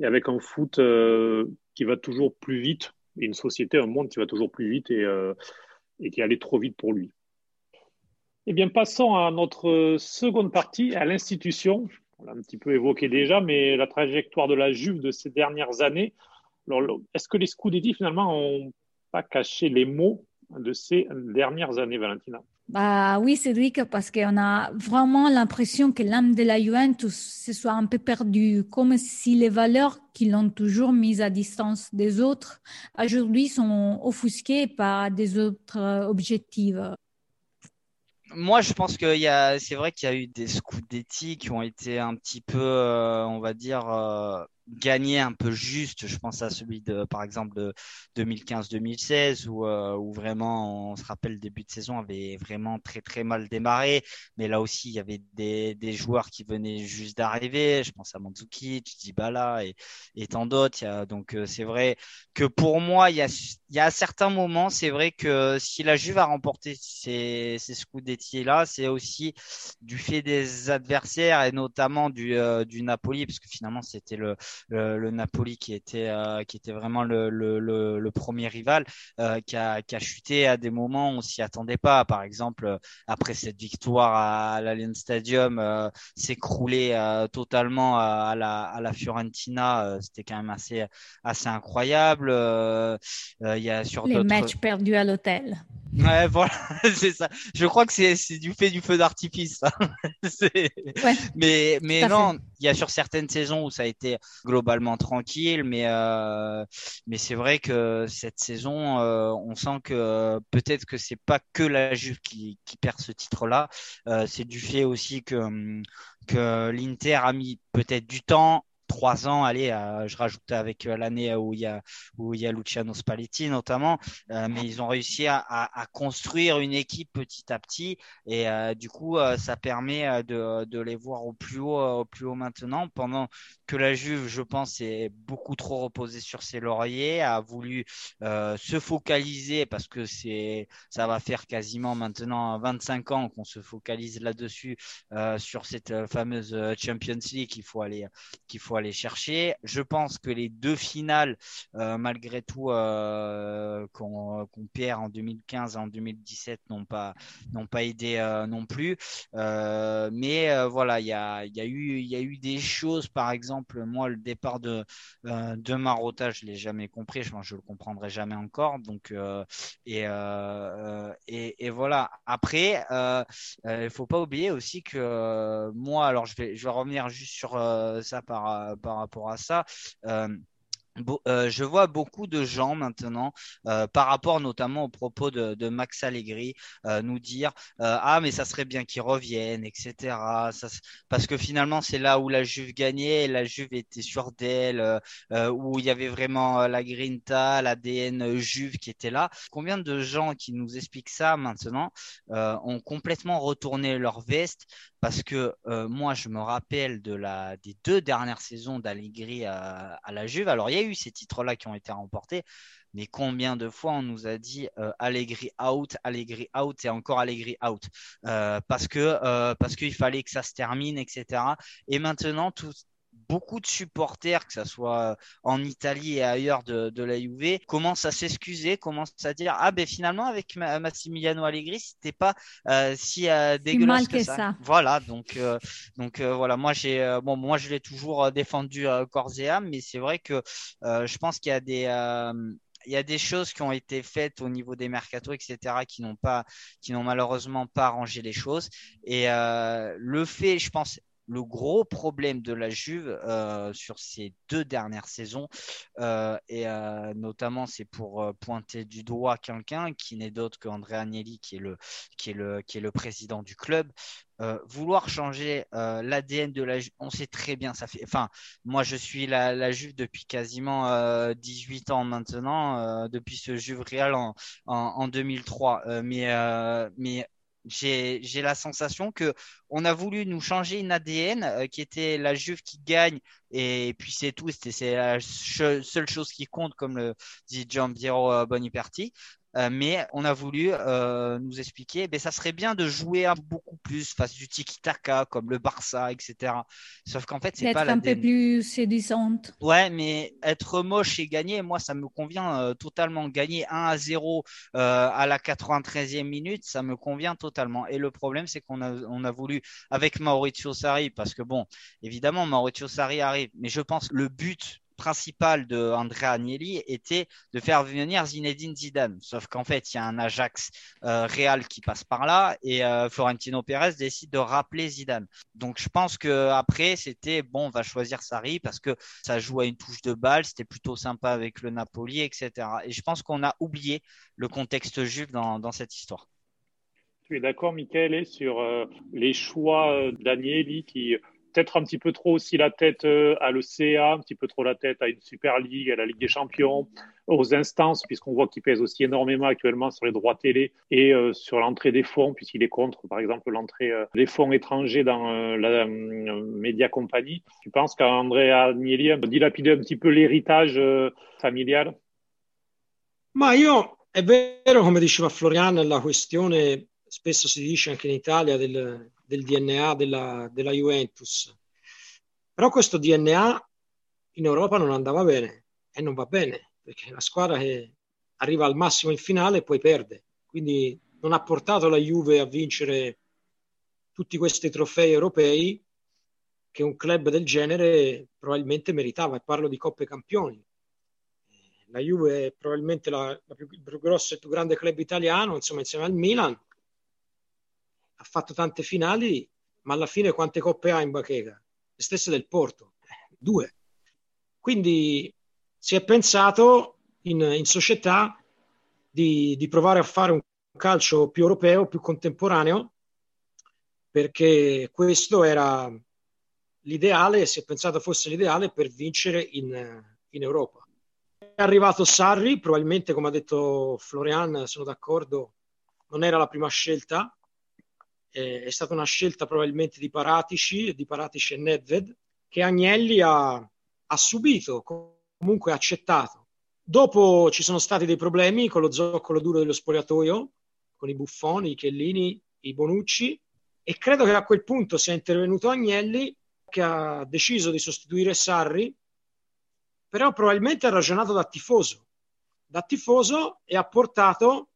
et avec un foot qui va toujours plus vite, une société, un monde qui va toujours plus vite et, euh, et qui allait trop vite pour lui. Eh bien, passons à notre seconde partie, à l'institution. On l'a un petit peu évoqué déjà, mais la trajectoire de la Juve de ces dernières années. Est-ce que les Scudetti, finalement, ont pas cacher les mots de ces dernières années, Valentina? Bah oui, Cédric, parce qu'on a vraiment l'impression que l'âme de la Juventus se soit un peu perdue, comme si les valeurs qui l'ont toujours mise à distance des autres, aujourd'hui sont offusquées par des autres objectifs. Moi, je pense que c'est vrai qu'il y a eu des d'éthique qui ont été un petit peu, euh, on va dire, euh, gagné un peu juste. Je pense à celui de, par exemple, de 2015-2016 où, euh, où vraiment, on se rappelle, le début de saison avait vraiment très très mal démarré. Mais là aussi, il y avait des, des joueurs qui venaient juste d'arriver. Je pense à Mandzukic, Dybala et, et tant d'autres. Donc euh, c'est vrai que pour moi, il y a, il y a certains moments, c'est vrai que si la Juve a remporté ces, ces Scudetti là, c'est aussi du fait des adversaires et notamment du, euh, du Napoli, parce que finalement c'était le le, Napoli qui était euh, qui était vraiment le, le, le, premier rival euh, qui, a, qui a chuté à des moments où on s'y attendait pas. Par exemple, après cette victoire à, l'Allianz Stadium, euh, s'écrouler totalement à, la, à la Fiorentina, c'était quand même assez assez incroyable. Il y a sur les matchs perdus à l'hôtel. Ouais, voilà, c'est ça. Je crois que c'est, c'est du fait du feu d'artifice. ouais, mais mais non, il y a sur certaines saisons où ça a été globalement tranquille, mais euh, mais c'est vrai que cette saison, euh, on sent que peut-être que c'est pas que la Juve qui, qui perd ce titre-là. Euh, c'est du fait aussi que que l'Inter a mis peut-être du temps trois ans, allez, je rajoute avec euh, l'année où il y a où il y a Luciano Spalletti notamment, euh, mais ils ont réussi à, à, construire une équipe petit à petit. Et euh, du coup ça permet de, de les voir au plus haut au plus haut maintenant pendant que la Juve, je pense, est beaucoup trop reposée sur ses lauriers, a voulu se focaliser parce que c'est ça va faire quasiment maintenant 25 ans qu'on se focalise là-dessus sur cette fameuse Champions League qu'il faut aller qu'il faut aller chercher. Je pense que les deux finales, malgré tout, qu'on perd en 2015 et en 2017, n'ont pas, n'ont pas aidé non plus. mais voilà, il y a, y, a eu, y a eu des choses, par exemple, moi, le départ de, de Marotta, je l'ai jamais compris. Je je le comprendrai jamais encore. Donc, et, et, et, voilà. Après, il faut pas oublier aussi que moi, alors je vais, je vais revenir juste sur ça par, par rapport à ça. Euh, je vois beaucoup de gens maintenant, euh, par rapport notamment aux propos de, Max Allegri, euh, nous dire ah mais ça serait bien qu'ils reviennent, etc. parce que finalement c'est là où la Juve gagnait, la Juve était sûre d'elle, où il y avait vraiment la grinta, l'ADN Juve qui était là. Combien de gens qui nous expliquent ça maintenant ont complètement retourné leur veste parce que moi je me rappelle des deux dernières saisons d'Allegri à, à la Juve. Alors il y a eu ces titres-là qui ont été remportés. Mais combien de fois on nous a dit euh, out, Allegri out et encore Allegri out? Euh, parce que euh, parce qu'il fallait que ça se termine, etc. Et maintenant tout, beaucoup de supporters, que ce soit en Italie et ailleurs de, de la Juve, commencent à s'excuser, commencent à dire ah ben finalement avec Massimiliano Allegri c'était pas euh, si euh, dégueulasse que, ça. Voilà donc euh, donc voilà moi j'ai bon moi je l'ai toujours défendu corps et âme, mais c'est vrai que je pense qu'il y a des il y a des choses qui ont été faites au niveau des mercatos, etc., qui n'ont pas, qui n'ont malheureusement pas arrangé les choses. Et le fait, je pense, le gros problème de la Juve euh, sur ces deux dernières saisons, euh, et euh, notamment c'est pour pointer du doigt quelqu'un qui n'est d'autre qu'André Agnelli, qui est le, qui est le, qui est le président du club. vouloir changer l'ADN de la Juve, on sait très bien, ça fait. Enfin, moi je suis la, la Juve depuis quasiment 18 ans maintenant, depuis ce Juve Real en, en, en 2003. mais, mais j'ai la sensation que on a voulu nous changer une ADN euh, qui était la Juve qui gagne et puis c'est tout. C'est la seule chose qui compte, comme le dit Jean Piero euh, Boniperti. Euh, mais on a voulu euh, nous expliquer, ben, ça serait bien de jouer un, beaucoup plus face du tiki-taka comme le Barça, etc. Sauf qu'en fait, c'est pas la. un peu plus séduisante. Ouais, mais être moche et gagner, moi, ça me convient euh, totalement. Gagner 1 à 0 à la 93e minute, ça me convient totalement. Et le problème, c'est qu'on a, on a voulu, avec Maurizio Sarri, parce que bon, évidemment, Maurizio Sarri arrive, mais je pense le but principal de Andrea Agnelli était de faire venir Zinedine Zidane. Sauf qu'en fait, il y a un Ajax euh, qui passe par là et euh, Florentino Pérez décide de rappeler Zidane. Donc je pense que après c'était bon, on va choisir Sarri parce que ça joue à une touche de balle, c'était plutôt sympa avec le Napoli, etc. Et je pense qu'on a oublié le contexte juif dans, cette histoire. Tu es d'accord, Michael, sur euh, les choix d'Agnelli qui peut-être un petit peu trop aussi la tête euh, à l'ECA, un petit peu trop la tête à une Super League, à la Ligue des Champions, aux instances, puisqu'on voit qu'il pèse aussi énormément actuellement sur les droits télé et euh, sur l'entrée des fonds, puisqu'il est contre, par exemple, l'entrée euh, des fonds étrangers dans la Média Compagnie. Tu penses qu'André Agnelli a dilapidé un petit peu l'héritage familial? Ma io, è vero, come diceva Florian, la questione spesso si dice anche in Italia del, del DNA della, della Juventus. Però questo DNA in Europa non andava bene e non va bene, perché una squadra che arriva al massimo in finale e poi perde. Quindi non ha portato la Juve a vincere tutti questi trofei europei che un club del genere probabilmente meritava. E parlo di Coppe Campioni. La Juve è probabilmente la, la più, il più grosso e più grande club italiano, insomma, insieme al Milan ha fatto tante finali, ma alla fine quante coppe ha in bacheca? Le stesse del Porto, due. Quindi si è pensato in, in società di, di, provare a fare un calcio più europeo, più contemporaneo, perché questo era l'ideale, si è pensato fosse l'ideale per vincere in, in Europa. È arrivato Sarri, probabilmente come ha detto Florian, sono d'accordo, non era la prima scelta, eh, è stata una scelta probabilmente di Paratici, di Paratici e Nedved, che Agnelli ha, ha subito, comunque accettato. Dopo ci sono stati dei problemi con lo zoccolo duro dello spogliatoio, con i buffoni, i Chiellini, i Bonucci, e credo che a quel punto sia intervenuto Agnelli che ha deciso di sostituire Sarri, però probabilmente ha ragionato da tifoso, da tifoso e ha portato,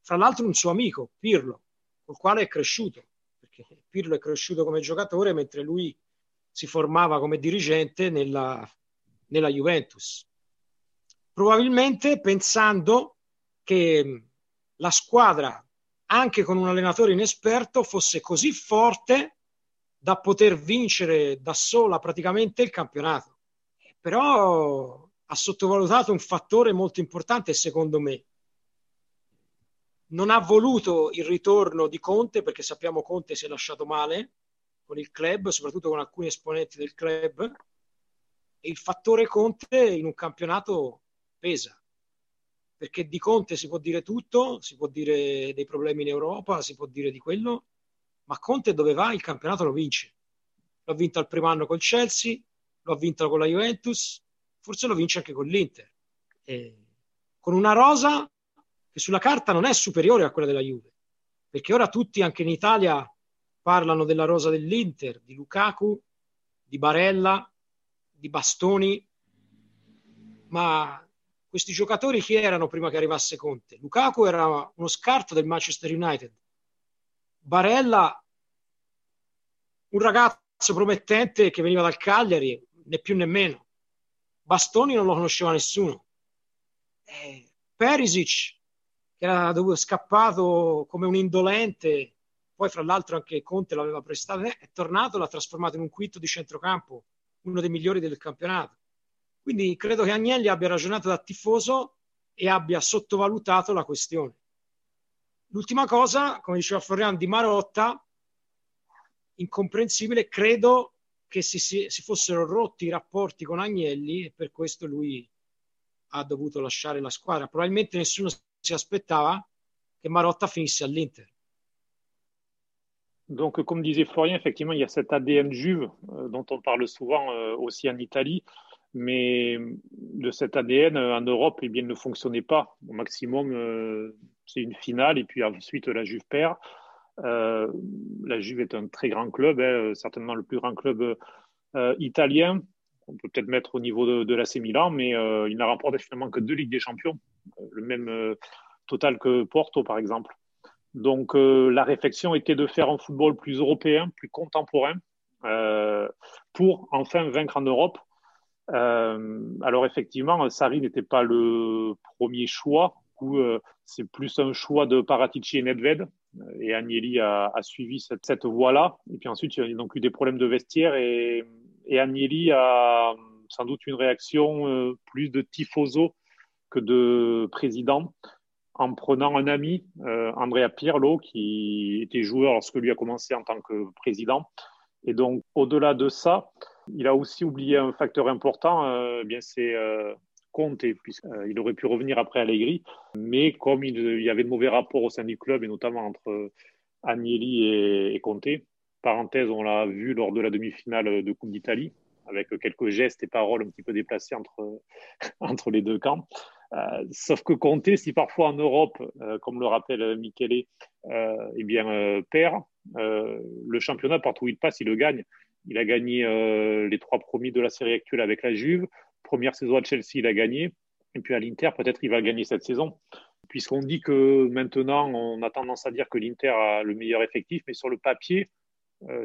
fra l'altro, un suo amico, Pirlo, col quale è cresciuto, perché Pirlo è cresciuto come giocatore mentre lui si formava come dirigente nella, nella Juventus. Probabilmente pensando che la squadra, anche con un allenatore inesperto, fosse così forte da poter vincere da sola praticamente il campionato. Però ha sottovalutato un fattore molto importante, secondo me. Non ha voluto il ritorno di Conte perché sappiamo Conte si è lasciato male con il club, soprattutto con alcuni esponenti del club. E il fattore Conte in un campionato pesa perché di Conte si può dire tutto, si può dire dei problemi in Europa, si può dire di quello, ma Conte dove va il campionato lo vince. L'ha vinto al primo anno col Chelsea, lo ha vinto con la Juventus, forse lo vince anche con l'Inter. E con una rosa che sulla carta non è superiore a quella della Juve, perché ora tutti anche in Italia parlano della rosa dell'Inter, di Lukaku, di Barella, di Bastoni, ma questi giocatori chi erano prima che arrivasse Conte? Lukaku era uno scarto del Manchester United. Barella, un ragazzo promettente che veniva dal Cagliari, né più né meno. Bastoni non lo conosceva nessuno. Eh, Perisic, che era scappato come un indolente, poi fra l'altro anche Conte l'aveva prestato, eh, è tornato, l'ha trasformato in un quinto di centrocampo, uno dei migliori del campionato. Quindi credo che Agnelli abbia ragionato da tifoso e abbia sottovalutato la questione. L'ultima cosa, come diceva Florian di Marotta, incomprensibile, credo che si, si, fossero rotti i rapporti con Agnelli e per questo lui ha dovuto lasciare la squadra. Probabilmente nessuno si aspettava che Marotta finisse all'Inter. Donc, comme disait Florian, effectivement, il y a cet ADN Juve euh, dont on parle souvent euh, aussi en Italie. mais de cet ADN euh, en Europe, eh bien, il ne fonctionnait pas. Au maximum, c'est une finale et puis ensuite la Juve perd. La Juve est un très grand club, hein, certainement le plus grand club italien. On peut peut-être mettre au niveau de, de l'AC Milan, mais il n'a remporté finalement que deux Ligues des Champions, le même total que Porto par exemple. Donc la réflexion était de faire un football plus européen, plus contemporain, pour enfin vaincre en Europe euh, alors effectivement, Sarri n'était pas le premier choix. Euh, c'est plus un choix de Paratici et Nedved. Euh, et Agnelli a, suivi cette, voie-là. Et puis ensuite, il y a donc eu des problèmes de vestiaire et, et Agnelli a sans doute une réaction plus de tifoso que de président en prenant un ami, Andrea Pirlo, qui était joueur lorsque lui a commencé en tant que président. Et donc, au-delà de ça, il a aussi oublié un facteur important, euh, eh bien c'est euh, Conte, puisqu'il euh, aurait pu revenir après Allegri, mais comme il, y avait de mauvais rapports au sein du club, et notamment entre Agnelli et, et Conte, parenthèse, on l'a vu lors de la demi-finale de Coupe d'Italie, avec quelques gestes et paroles un petit peu déplacés entre, entre les deux camps. Euh, sauf que Conte, si parfois en Europe, euh, comme le rappelle Michele, euh, eh bien, perd, le championnat, partout où il passe, il le gagne. Il a gagné euh, les trois premiers de la série actuelle avec la Juve. Première saison à Chelsea, il a gagné. Et puis à l'Inter, peut-être il va gagner cette saison. Puisqu'on dit que maintenant, on a tendance à dire que l'Inter a le meilleur effectif, mais sur le papier, euh,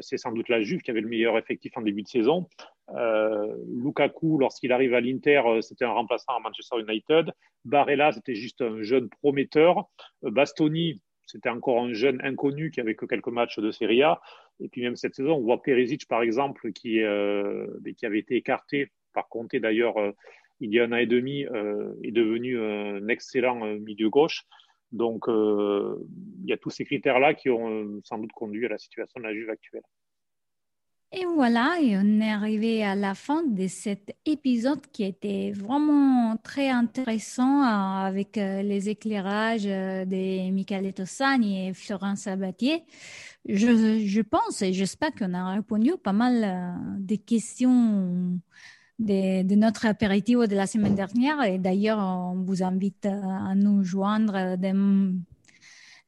c'est sans doute la Juve qui avait le meilleur effectif en début de saison. Euh, Lukaku, lorsqu'il arrive à l'Inter, c'était un remplaçant à Manchester United. Barella, c'était juste un jeune prometteur. Bastoni, c'était encore un jeune inconnu qui avait que quelques matchs de Serie A. Et puis même cette saison, on voit Perisic par exemple qui, euh, avait été écarté par Conte d'ailleurs euh, il y a un an et demi, euh, est devenu un excellent euh, milieu gauche. Donc euh, il y a tous ces critères-là qui ont euh, sans doute conduit à la situation de la Juve actuelle. Et voilà, et on est arrivé à la fin de cet épisode qui était vraiment très intéressant euh, avec les éclairages de Michele Tossani et Florence Sabatier. Je, je pense et j'espère qu'on a répondu pas mal des questions de, notre apéritif de la semaine dernière. Et d'ailleurs, on vous invite à nous joindre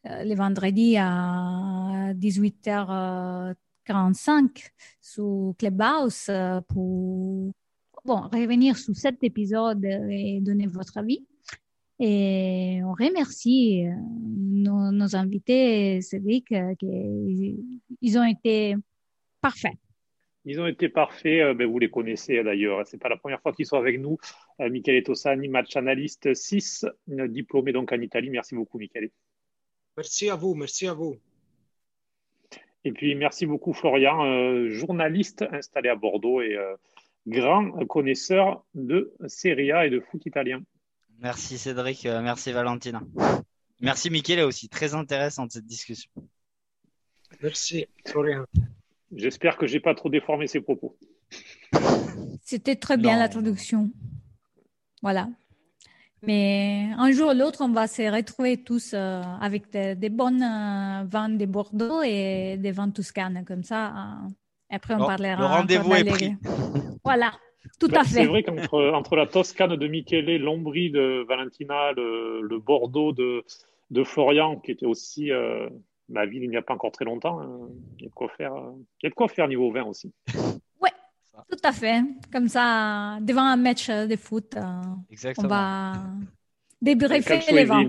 le vendredi à 18h 45 sur Clubhouse pour bon, revenir sur cet épisode et donner votre avis. Et on remercie nos, nos invités, Cédric, qu'ils ont été parfaits. Ils ont été parfaits, euh, ben, vous les connaissez d'ailleurs, c'est pas la première fois qu'ils sont avec nous. Euh, Michele Tosani, match analyste 6, diplômé donc en Italie. Merci beaucoup Michele. Merci à vous, merci à vous. Et puis merci beaucoup Florian, euh, journaliste installé à Bordeaux et grand connaisseur de Serie A et de foot italien. Merci Cédric, merci Valentina. Merci Michele aussi, très intéressante cette discussion. Merci Florian. J'espère que j'ai pas trop déformé ses propos. C'était très bien la traduction. Voilà. Mais un jour ou l'autre, on va se retrouver tous euh, avec des bonnes euh, vins de Bordeaux et des vins toscanes. Comme ça, euh, après, on parlera. Le rendez-vous est pris. Voilà, tout à fait. C'est vrai qu'entre entre la Toscane de Michele, l'Ombrie de Valentina, le, Bordeaux de, de, Florian, qui était aussi ma ville il n'y a pas encore très longtemps. Hein. Il y a de quoi faire, euh, il y a de quoi faire niveau vin aussi. Oui, tout à fait. Comme ça, devant un match de foot, euh, on va débriefer les vins.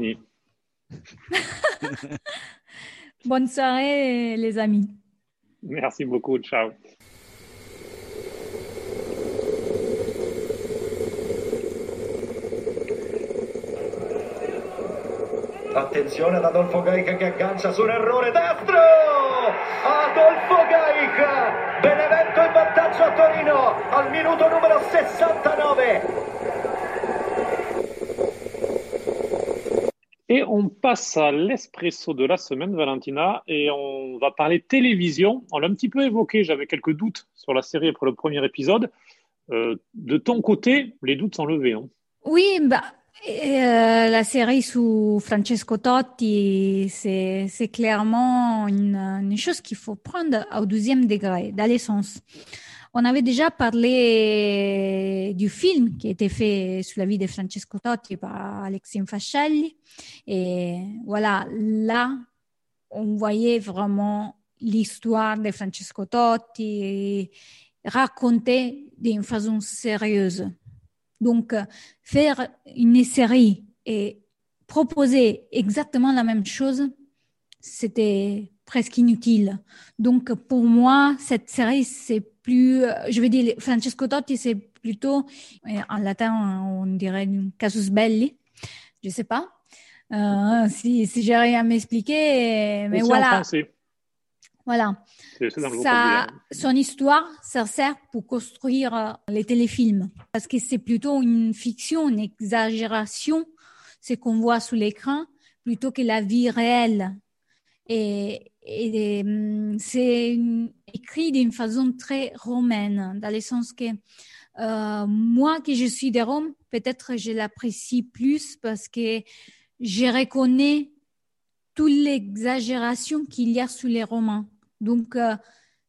Bonne soirée, les amis. Merci beaucoup. Ciao. Attenzione ad Adolfo Gaica che aggancia su un errore destro! Adolfo Gaica! Benevento in vantaggio a Torino al minuto numero 69. Et on passe à l'espresso de la semaine, Valentina, et on va parler télévision. On l'a un petit peu évoqué, j'avais quelques doutes sur la série après le premier épisode. Euh, de ton côté, les doutes sont levés. Hein. Oui, bah, euh, la série sous Francesco Totti, c'est clairement une, une, chose qu'il faut prendre au deuxième degré, dans l'essence. On avait déjà parlé du film qui a été fait sur la vie de Francesco Totti par Alexis Fascelli. Et voilà, là, on voyait vraiment l'histoire de Francesco Totti racontée d'une façon sérieuse. Donc, euh, faire une série et proposer exactement la même chose, c'était presque inutile. Donc, pour moi, cette série, c'est plus, euh, je veux dire, Francesco Totti, c'est plutôt, euh, en latin, on dirait casus belli. Je sais pas. si, si j'ai rien à m'expliquer, mais voilà. Voilà. Ça, son histoire, ça sert pour construire euh, les téléfilms. Parce que c'est plutôt une fiction, une exagération, ce qu'on voit sous l'écran, plutôt que la vie réelle. Et, hum, c'est écrit d'une façon très romaine, dans le sens que euh, moi, que je suis de Rome, peut-être je l'apprécie plus parce que je reconnais toute l'exagération qu'il y a sous les romans. Donc, euh,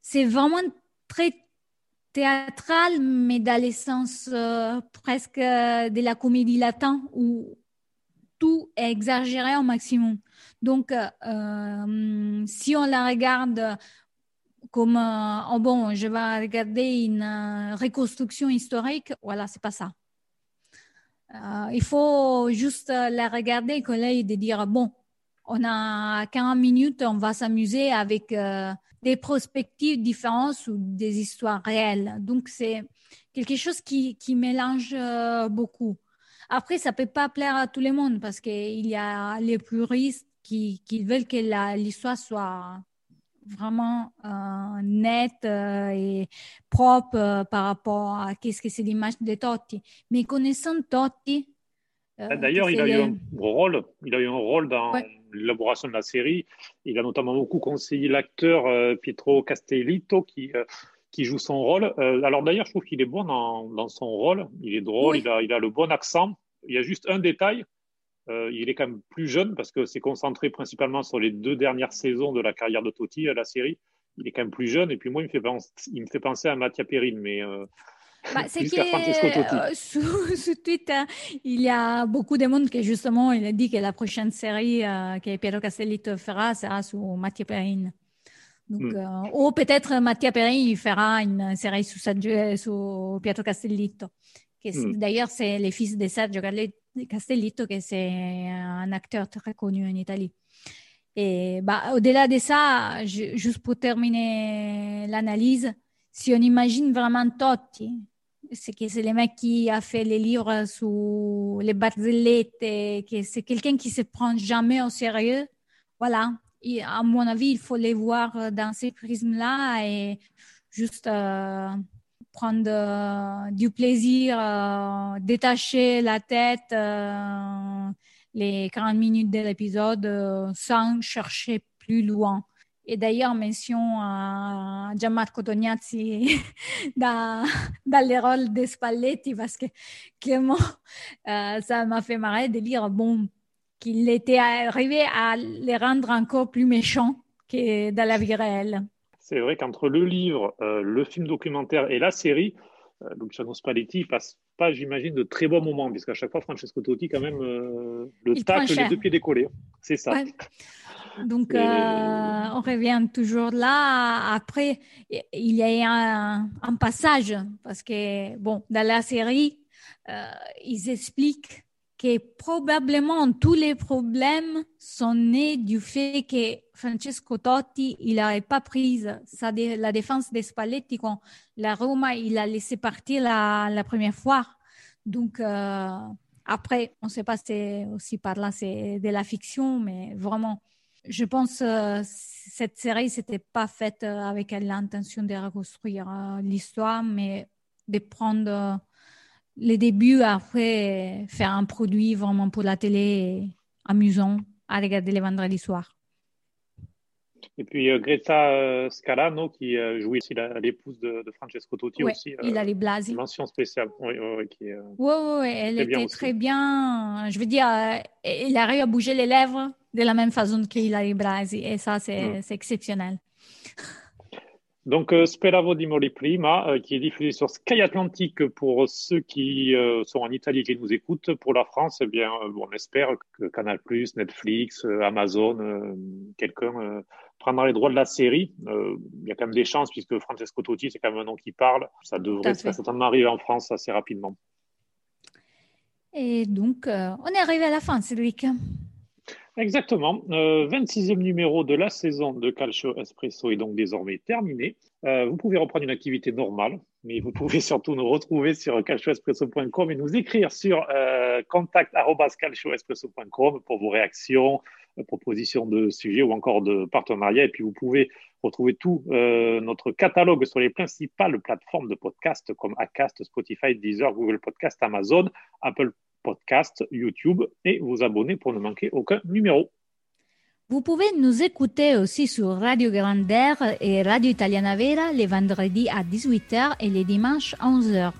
c'est vraiment très théâtral, mais dans l'essence euh, presque de la comédie latine où tout est exagéré au maximum. Donc, euh, si on la regarde comme oh bon, je vais regarder une reconstruction historique, voilà, c'est pas ça. il faut juste la regarder avec l'œil de dire bon, on a 40 minutes, on va s'amuser avec euh, des perspectives différentes ou des histoires réelles. Donc, c'est quelque chose qui, qui mélange euh, beaucoup. Après, ça peut pas plaire à tout le monde parce qu'il y a les puristes qui, qui veulent que l'histoire soit vraiment euh, nette et propre par rapport à qu'est-ce que c'est l'image de Totti. Mais connaissant Totti, D'ailleurs, il a eu un rôle. Il a eu un rôle dans, l'élaboration de la série. Il a notamment beaucoup conseillé l'acteur euh, Pietro Castellito qui, euh, qui joue son rôle. Euh, alors d'ailleurs, je trouve qu'il est bon dans, dans, son rôle. Il est drôle, il, a, il a le bon accent. Il y a juste un détail. il est quand même plus jeune parce que c'est concentré principalement sur les deux dernières saisons de la carrière de Totti, la série. Il est quand même plus jeune et puis moi, il me fait penser, il me fait penser à Mattia Perrine, mais bah, c'est que euh, sous, Twitter, il y a beaucoup de monde qui justement il a dit que la prochaine série euh, que Piero Castellitto fera sera sur Mathieu Perrine. Donc, mm. ou peut-être Mattia Perrin il fera une série sur, sur Pietro Castellitto. Mm. D'ailleurs, c'est le fils de Sergio Castellitto, qui c'est un acteur très connu en Italie. Et bah, au-delà de ça, je, juste pour terminer l'analyse, si on imagine vraiment Totti, c'est que c'est le mec qui a fait les livres sur les barzellettes, que c'est quelqu'un qui se prend jamais au sérieux. Voilà. Et à mon avis, il faut les voir dans ces prismes-là et juste euh, prendre euh, du plaisir, euh, détacher la tête les 40 minutes de l'épisode sans chercher plus loin. Et d'ailleurs, mention à Gianmarco Tognazzi dans, dans le rôle de Spalletti parce que Clément, euh, ça m'a fait marrer de lire bon, qu'il était arrivé à les rendre encore plus méchants que dans la vie réelle. C'est vrai qu'entre le livre, euh, le film documentaire et la série, euh, Luciano Spalletti passe pas, j'imagine, de très bons moments, puisqu'à chaque fois, Francesco Totti, quand même, le tacle les deux pieds décollés. C'est ça. Donc, euh, on revient toujours là. Après, il y a un, un passage parce que, bon, dans la série, euh, ils expliquent que probablement tous les problèmes sont nés du fait que Francesco Totti, il n'avait pas pris la défense des Spalletti quand la Roma, il a laissé partir la, première fois. Donc, euh, après, on ne sait pas si aussi par là, c'est de la fiction, mais vraiment, je pense que euh, cette série s'était pas faite euh, avec l'intention de reconstruire l'histoire, mais de prendre les débuts après faire un produit vraiment pour la télé amusant à regarder les vendredis soirs. Et puis Greta Scalano qui joue ici l'épouse de, Francesco Totti aussi. Il a les blasi. Mention spéciale. Oui, oui, oui, elle était très bien. Je veux dire, elle arrive à bouger les lèvres de la même façon qu'il a Brasi. Et ça, c'est mm. exceptionnel. Donc, euh, Speravo di Moli Prima, euh, qui est diffusé sur Sky Atlantique pour ceux qui euh, sont en Italie et qui nous écoutent. Pour la France, eh bien, on espère que Canal+, Netflix, Amazon, quelqu'un prendra les droits de la série. Il y a quand même des chances, puisque Francesco Totti, c'est quand même un nom qui parle. Ça devrait certainement arriver en France assez rapidement. Et donc, on est arrivé à la fin, Cédric. Exactement. Euh, 26e numéro de la saison de Calcio Espresso est donc désormais terminé. Euh, vous pouvez reprendre une activité normale, mais vous pouvez surtout nous retrouver sur calcioespresso.com et nous écrire sur euh, pour vos réactions, euh, propositions de sujets ou encore de partenariats. Et puis vous pouvez retrouver tout euh, notre catalogue sur les principales plateformes de podcast comme Acast, Spotify, Deezer, Google Podcast, Amazon, Apple podcast, YouTube et vous abonner pour ne manquer aucun numéro. Vous pouvez nous écouter aussi sur Radio Grandeur et Radio Italiana Vera les vendredis à 18h et les dimanches à 11h.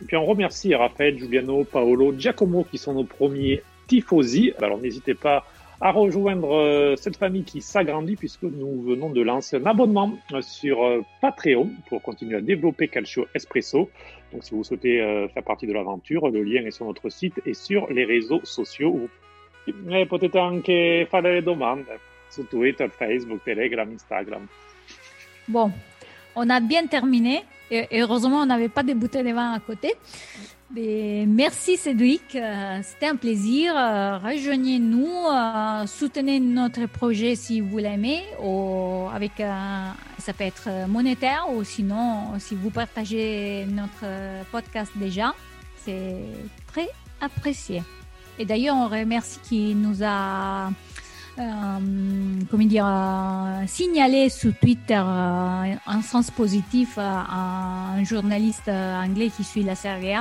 Et puis on remercie Raphaël, Giuliano, Paolo, Giacomo qui sont nos premiers tifosi. Alors n'hésitez pas à rejoindre euh, cette famille qui s'agrandit puisque nous venons de lancer un abonnement euh, sur euh, Patreon pour continuer à développer Calcio Espresso. Donc si vous souhaitez faire partie de l'aventure, le lien est sur notre site et sur les réseaux sociaux. Et potete anche fare le domande sur Twitter, Facebook, Telegram, Instagram. Bon, on a bien terminé. Et heureusement, on n'avait pas de bouteilles de vin à côté merci Cédric, euh, c'était un plaisir. Euh, rejoignez-nous, euh, soutenez notre projet si vous l'aimez, avec ça peut être monétaire ou sinon si vous partagez notre podcast déjà, c'est très apprécié. Et d'ailleurs, on remercie qui nous a comment dire, signalé sur Twitter un sens positif à un journaliste anglais qui suit la Serie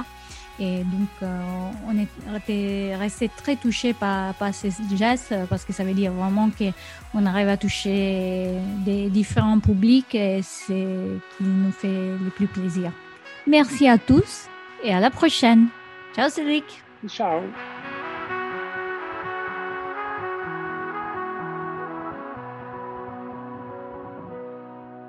et donc, euh, on était resté très touché par, par, ces gestes parce que ça veut dire vraiment qu'on arrive à toucher des différents publics et c'est qui nous fait le plus plaisir. Merci à tous et à la prochaine. Ciao Cédric. Ciao.